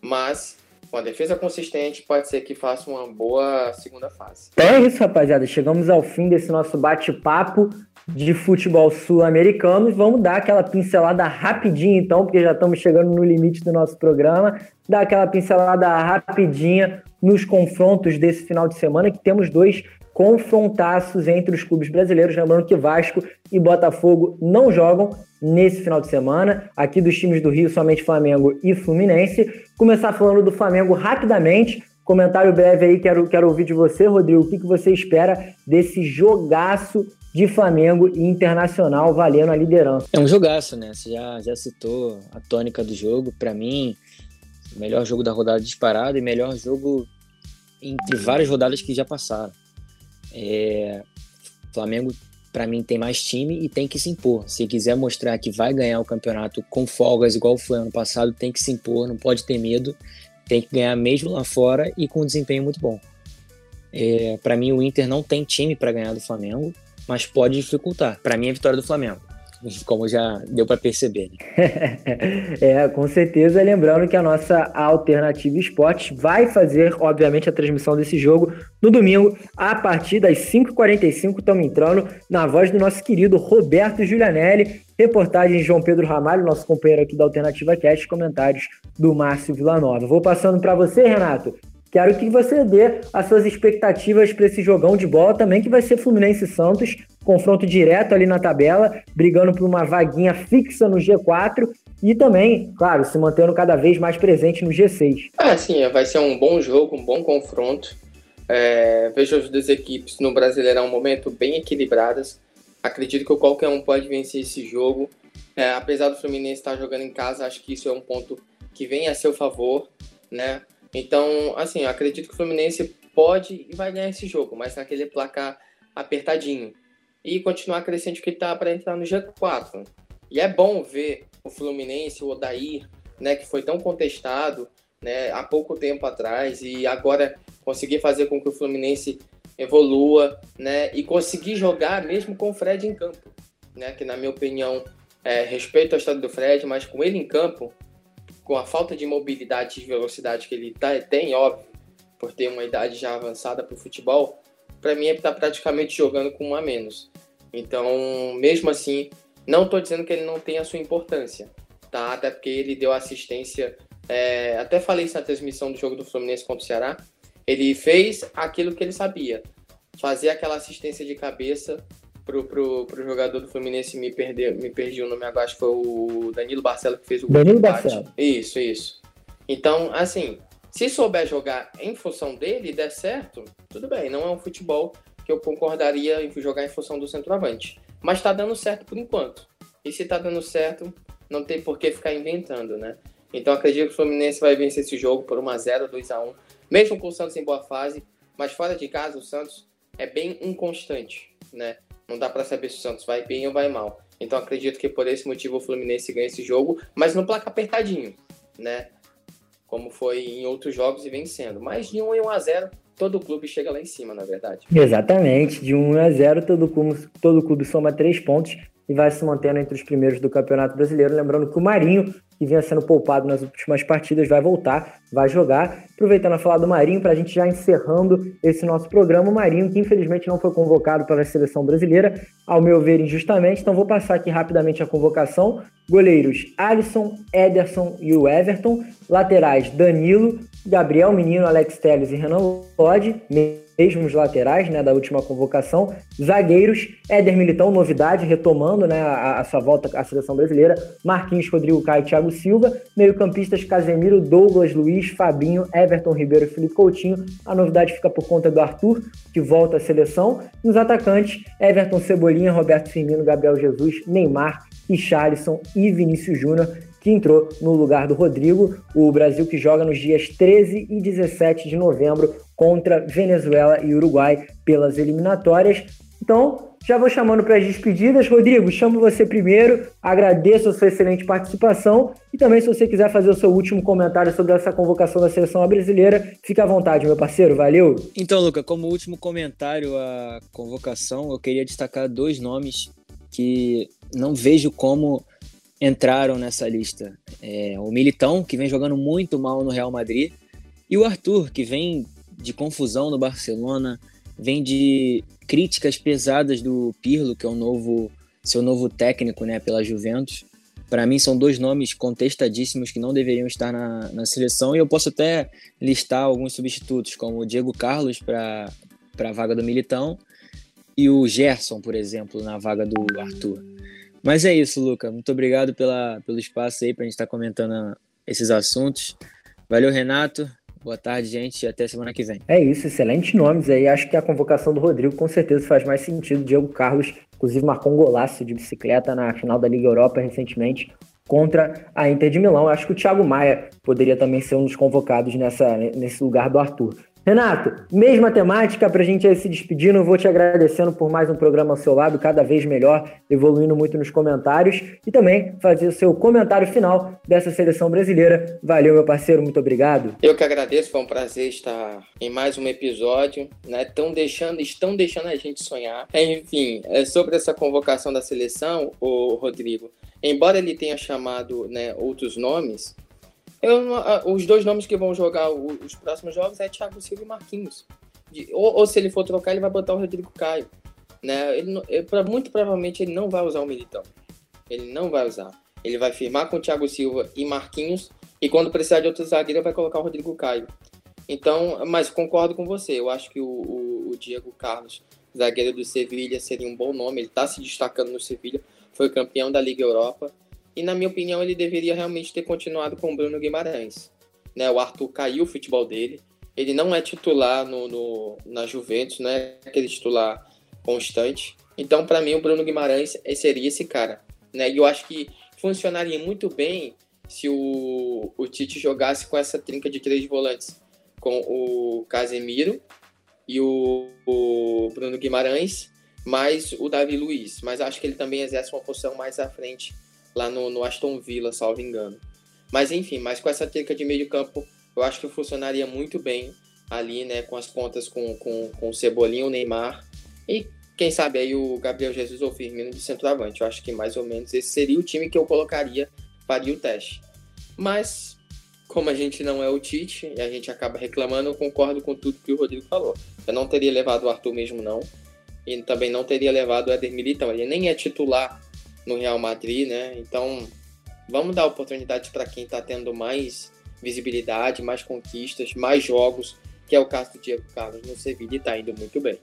Mas com a defesa consistente, pode ser que faça uma boa segunda fase. É isso, rapaziada. Chegamos ao fim desse nosso bate-papo de futebol sul-americano. Vamos dar aquela pincelada rapidinha, então, porque já estamos chegando no limite do nosso programa. Dar aquela pincelada rapidinha nos confrontos desse final de semana, que temos dois confrontaços entre os clubes brasileiros. Lembrando que Vasco e Botafogo não jogam nesse final de semana. Aqui dos times do Rio, somente Flamengo e Fluminense. Começar falando do Flamengo rapidamente. Comentário breve aí, quero, quero ouvir de você, Rodrigo. O que, que você espera desse jogaço de Flamengo e Internacional valendo a liderança? É um jogaço, né? Você já, já citou a tônica do jogo. Para mim, melhor jogo da rodada disparado e melhor jogo entre várias rodadas que já passaram. É, Flamengo para mim tem mais time e tem que se impor. Se quiser mostrar que vai ganhar o campeonato com folgas igual foi ano passado, tem que se impor, não pode ter medo, tem que ganhar mesmo lá fora e com um desempenho muito bom. É, para mim o Inter não tem time para ganhar do Flamengo, mas pode dificultar. Para mim é a vitória do Flamengo como já deu para perceber. Né? é, com certeza. Lembrando que a nossa Alternativa Esportes vai fazer, obviamente, a transmissão desse jogo no domingo, a partir das 5h45. Estamos entrando na voz do nosso querido Roberto Giulianelli. Reportagem João Pedro Ramalho, nosso companheiro aqui da Alternativa Cast, comentários do Márcio Villanova. Vou passando para você, Renato. Quero que você dê as suas expectativas para esse jogão de bola também, que vai ser Fluminense Santos, confronto direto ali na tabela, brigando por uma vaguinha fixa no G4 e também, claro, se mantendo cada vez mais presente no G6. Ah, sim, vai ser um bom jogo, um bom confronto. É, vejo as duas equipes no Brasileirão um momento bem equilibradas. Acredito que qualquer um pode vencer esse jogo. É, apesar do Fluminense estar jogando em casa, acho que isso é um ponto que vem a seu favor, né? Então, assim, eu acredito que o Fluminense pode e vai ganhar esse jogo, mas naquele placar apertadinho. E continuar crescente que está para entrar no G4. E é bom ver o Fluminense, o Odair, né, que foi tão contestado né, há pouco tempo atrás, e agora conseguir fazer com que o Fluminense evolua né, e conseguir jogar mesmo com o Fred em campo. Né, que, na minha opinião, é, respeito ao estado do Fred, mas com ele em campo, com a falta de mobilidade e velocidade que ele tá, tem, óbvio, por ter uma idade já avançada para o futebol, para mim ele está praticamente jogando com um a menos. Então, mesmo assim, não estou dizendo que ele não tem a sua importância, tá? Até porque ele deu assistência. É, até falei isso na transmissão do jogo do Fluminense contra o Ceará. Ele fez aquilo que ele sabia, fazer aquela assistência de cabeça pro, pro, pro jogador do Fluminense me perder, me perdi o nome agora, acho que foi o Danilo Barcelo que fez o. Danilo Barcelo. Isso, isso. Então, assim, se souber jogar em função dele e der certo, tudo bem, não é um futebol que eu concordaria em jogar em função do centroavante. Mas tá dando certo por enquanto. E se tá dando certo, não tem por que ficar inventando, né? Então acredito que o Fluminense vai vencer esse jogo por 1x0, 2x1, mesmo com o Santos em boa fase, mas fora de casa o Santos é bem inconstante, né? Não dá para saber se o Santos vai bem ou vai mal. Então acredito que por esse motivo o Fluminense ganha esse jogo, mas no placar apertadinho, né? Como foi em outros jogos e vencendo. Mas de 1 em 1 a 0, todo clube chega lá em cima, na verdade. Exatamente, de 1 a 0 todo clube, todo clube soma 3 pontos e vai se mantendo entre os primeiros do Campeonato Brasileiro. Lembrando que o Marinho que vinha sendo poupado nas últimas partidas, vai voltar, vai jogar. Aproveitando a falar do Marinho, para a gente já encerrando esse nosso programa, o Marinho, que infelizmente não foi convocado para a seleção brasileira, ao meu ver, injustamente. Então, vou passar aqui rapidamente a convocação. Goleiros Alisson, Ederson e o Everton. Laterais Danilo, Gabriel Menino, Alex Telles e Renan Lodge mesmos laterais, né, da última convocação. Zagueiros, Éder Militão, novidade, retomando, né, a, a, sua volta à seleção brasileira. Marquinhos, Rodrigo Caio e Thiago Silva. Meio-campistas, Casemiro, Douglas, Luiz, Fabinho, Everton Ribeiro e Felipe Coutinho. A novidade fica por conta do Arthur, que volta à seleção. Nos atacantes, Everton Cebolinha, Roberto Firmino, Gabriel Jesus, Neymar, Richarlison e Vinícius Júnior que entrou no lugar do Rodrigo. O Brasil que joga nos dias 13 e 17 de novembro contra Venezuela e Uruguai pelas eliminatórias. Então, já vou chamando para as despedidas. Rodrigo, chamo você primeiro, agradeço a sua excelente participação e também se você quiser fazer o seu último comentário sobre essa convocação da seleção brasileira, fique à vontade, meu parceiro, valeu. Então, Luca, como último comentário à convocação, eu queria destacar dois nomes que não vejo como entraram nessa lista. É, o Militão, que vem jogando muito mal no Real Madrid, e o Arthur, que vem de confusão no Barcelona, vem de críticas pesadas do Pirlo, que é o novo seu novo técnico, né, pela Juventus. Para mim são dois nomes contestadíssimos que não deveriam estar na, na seleção e eu posso até listar alguns substitutos, como o Diego Carlos para a vaga do Militão e o Gerson, por exemplo, na vaga do Arthur. Mas é isso, Luca. Muito obrigado pela, pelo espaço aí para a gente estar tá comentando esses assuntos. Valeu, Renato. Boa tarde, gente, e até semana que vem. É isso, excelentes nomes aí. Acho que a convocação do Rodrigo com certeza faz mais sentido. Diego Carlos, inclusive, marcou um golaço de bicicleta na final da Liga Europa recentemente contra a Inter de Milão. Acho que o Thiago Maia poderia também ser um dos convocados nessa, nesse lugar do Arthur. Renato, mesma temática para a gente ir se despedindo. Eu vou te agradecendo por mais um programa ao seu lado, cada vez melhor, evoluindo muito nos comentários e também fazer o seu comentário final dessa seleção brasileira. Valeu, meu parceiro, muito obrigado. Eu que agradeço, foi um prazer estar em mais um episódio, né? Estão deixando, estão deixando a gente sonhar. Enfim, é sobre essa convocação da seleção, o Rodrigo, embora ele tenha chamado né, outros nomes, eu, os dois nomes que vão jogar os próximos jogos é Thiago Silva e Marquinhos. ou, ou, se ele for trocar, ele vai botar o Rodrigo Caio. Né? Ele, ele, muito provavelmente ele não vai usar o Militão. Ele não vai usar. Ele vai firmar com o Thiago Silva e Marquinhos. E quando precisar de outro zagueiro, vai colocar o Rodrigo Caio. Então, mas concordo com você. Eu acho que o, o, o Diego Carlos, zagueiro do Sevilha, seria um bom nome. Ele está se destacando no Sevilha, foi campeão da Liga Europa. E, na minha opinião, ele deveria realmente ter continuado com o Bruno Guimarães. Né, o Arthur caiu o futebol dele. Ele não é titular no, no na Juventus, não é aquele titular constante. Então, para mim, o Bruno Guimarães seria esse cara. Né? E eu acho que funcionaria muito bem se o, o Tite jogasse com essa trinca de três volantes com o Casemiro e o, o Bruno Guimarães, mais o Davi Luiz. Mas acho que ele também exerce uma posição mais à frente lá no, no Aston Villa, salvo engano. Mas enfim, mas com essa trinca de meio campo, eu acho que funcionaria muito bem ali, né, com as pontas com, com, com o Cebolinha, o Neymar e quem sabe aí o Gabriel Jesus ou o Firmino de centroavante. Eu acho que mais ou menos esse seria o time que eu colocaria faria o teste. Mas como a gente não é o Tite e a gente acaba reclamando, eu concordo com tudo que o Rodrigo falou. Eu não teria levado o Arthur mesmo, não. E também não teria levado o Éder Militão. Ele nem é titular no Real Madrid, né? Então, vamos dar oportunidade para quem está tendo mais visibilidade, mais conquistas, mais jogos, que é o caso do Diego Carlos no Sevilla e está indo muito bem.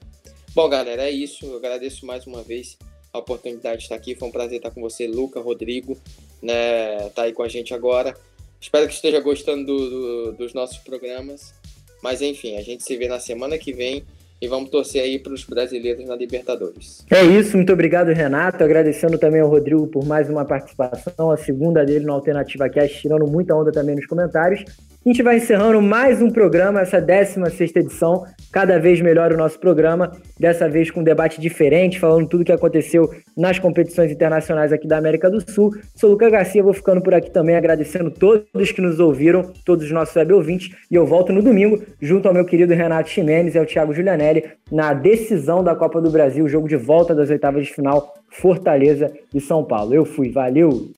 Bom, galera, é isso. Eu agradeço mais uma vez a oportunidade de estar aqui. Foi um prazer estar com você, Luca, Rodrigo, né? Tá aí com a gente agora. Espero que esteja gostando do, do, dos nossos programas. Mas enfim, a gente se vê na semana que vem e vamos torcer aí para os brasileiros na Libertadores. É isso, muito obrigado, Renato. Agradecendo também ao Rodrigo por mais uma participação, a segunda dele no Alternativa Cast, tirando muita onda também nos comentários. A gente vai encerrando mais um programa, essa 16 edição, cada vez melhor o nosso programa, dessa vez com um debate diferente, falando tudo o que aconteceu nas competições internacionais aqui da América do Sul. Sou Lucas Garcia, vou ficando por aqui também, agradecendo todos que nos ouviram, todos os nossos web ouvintes, e eu volto no domingo, junto ao meu querido Renato Ximenes e ao Thiago Julianelli, na decisão da Copa do Brasil, jogo de volta das oitavas de final, Fortaleza e São Paulo. Eu fui, valeu!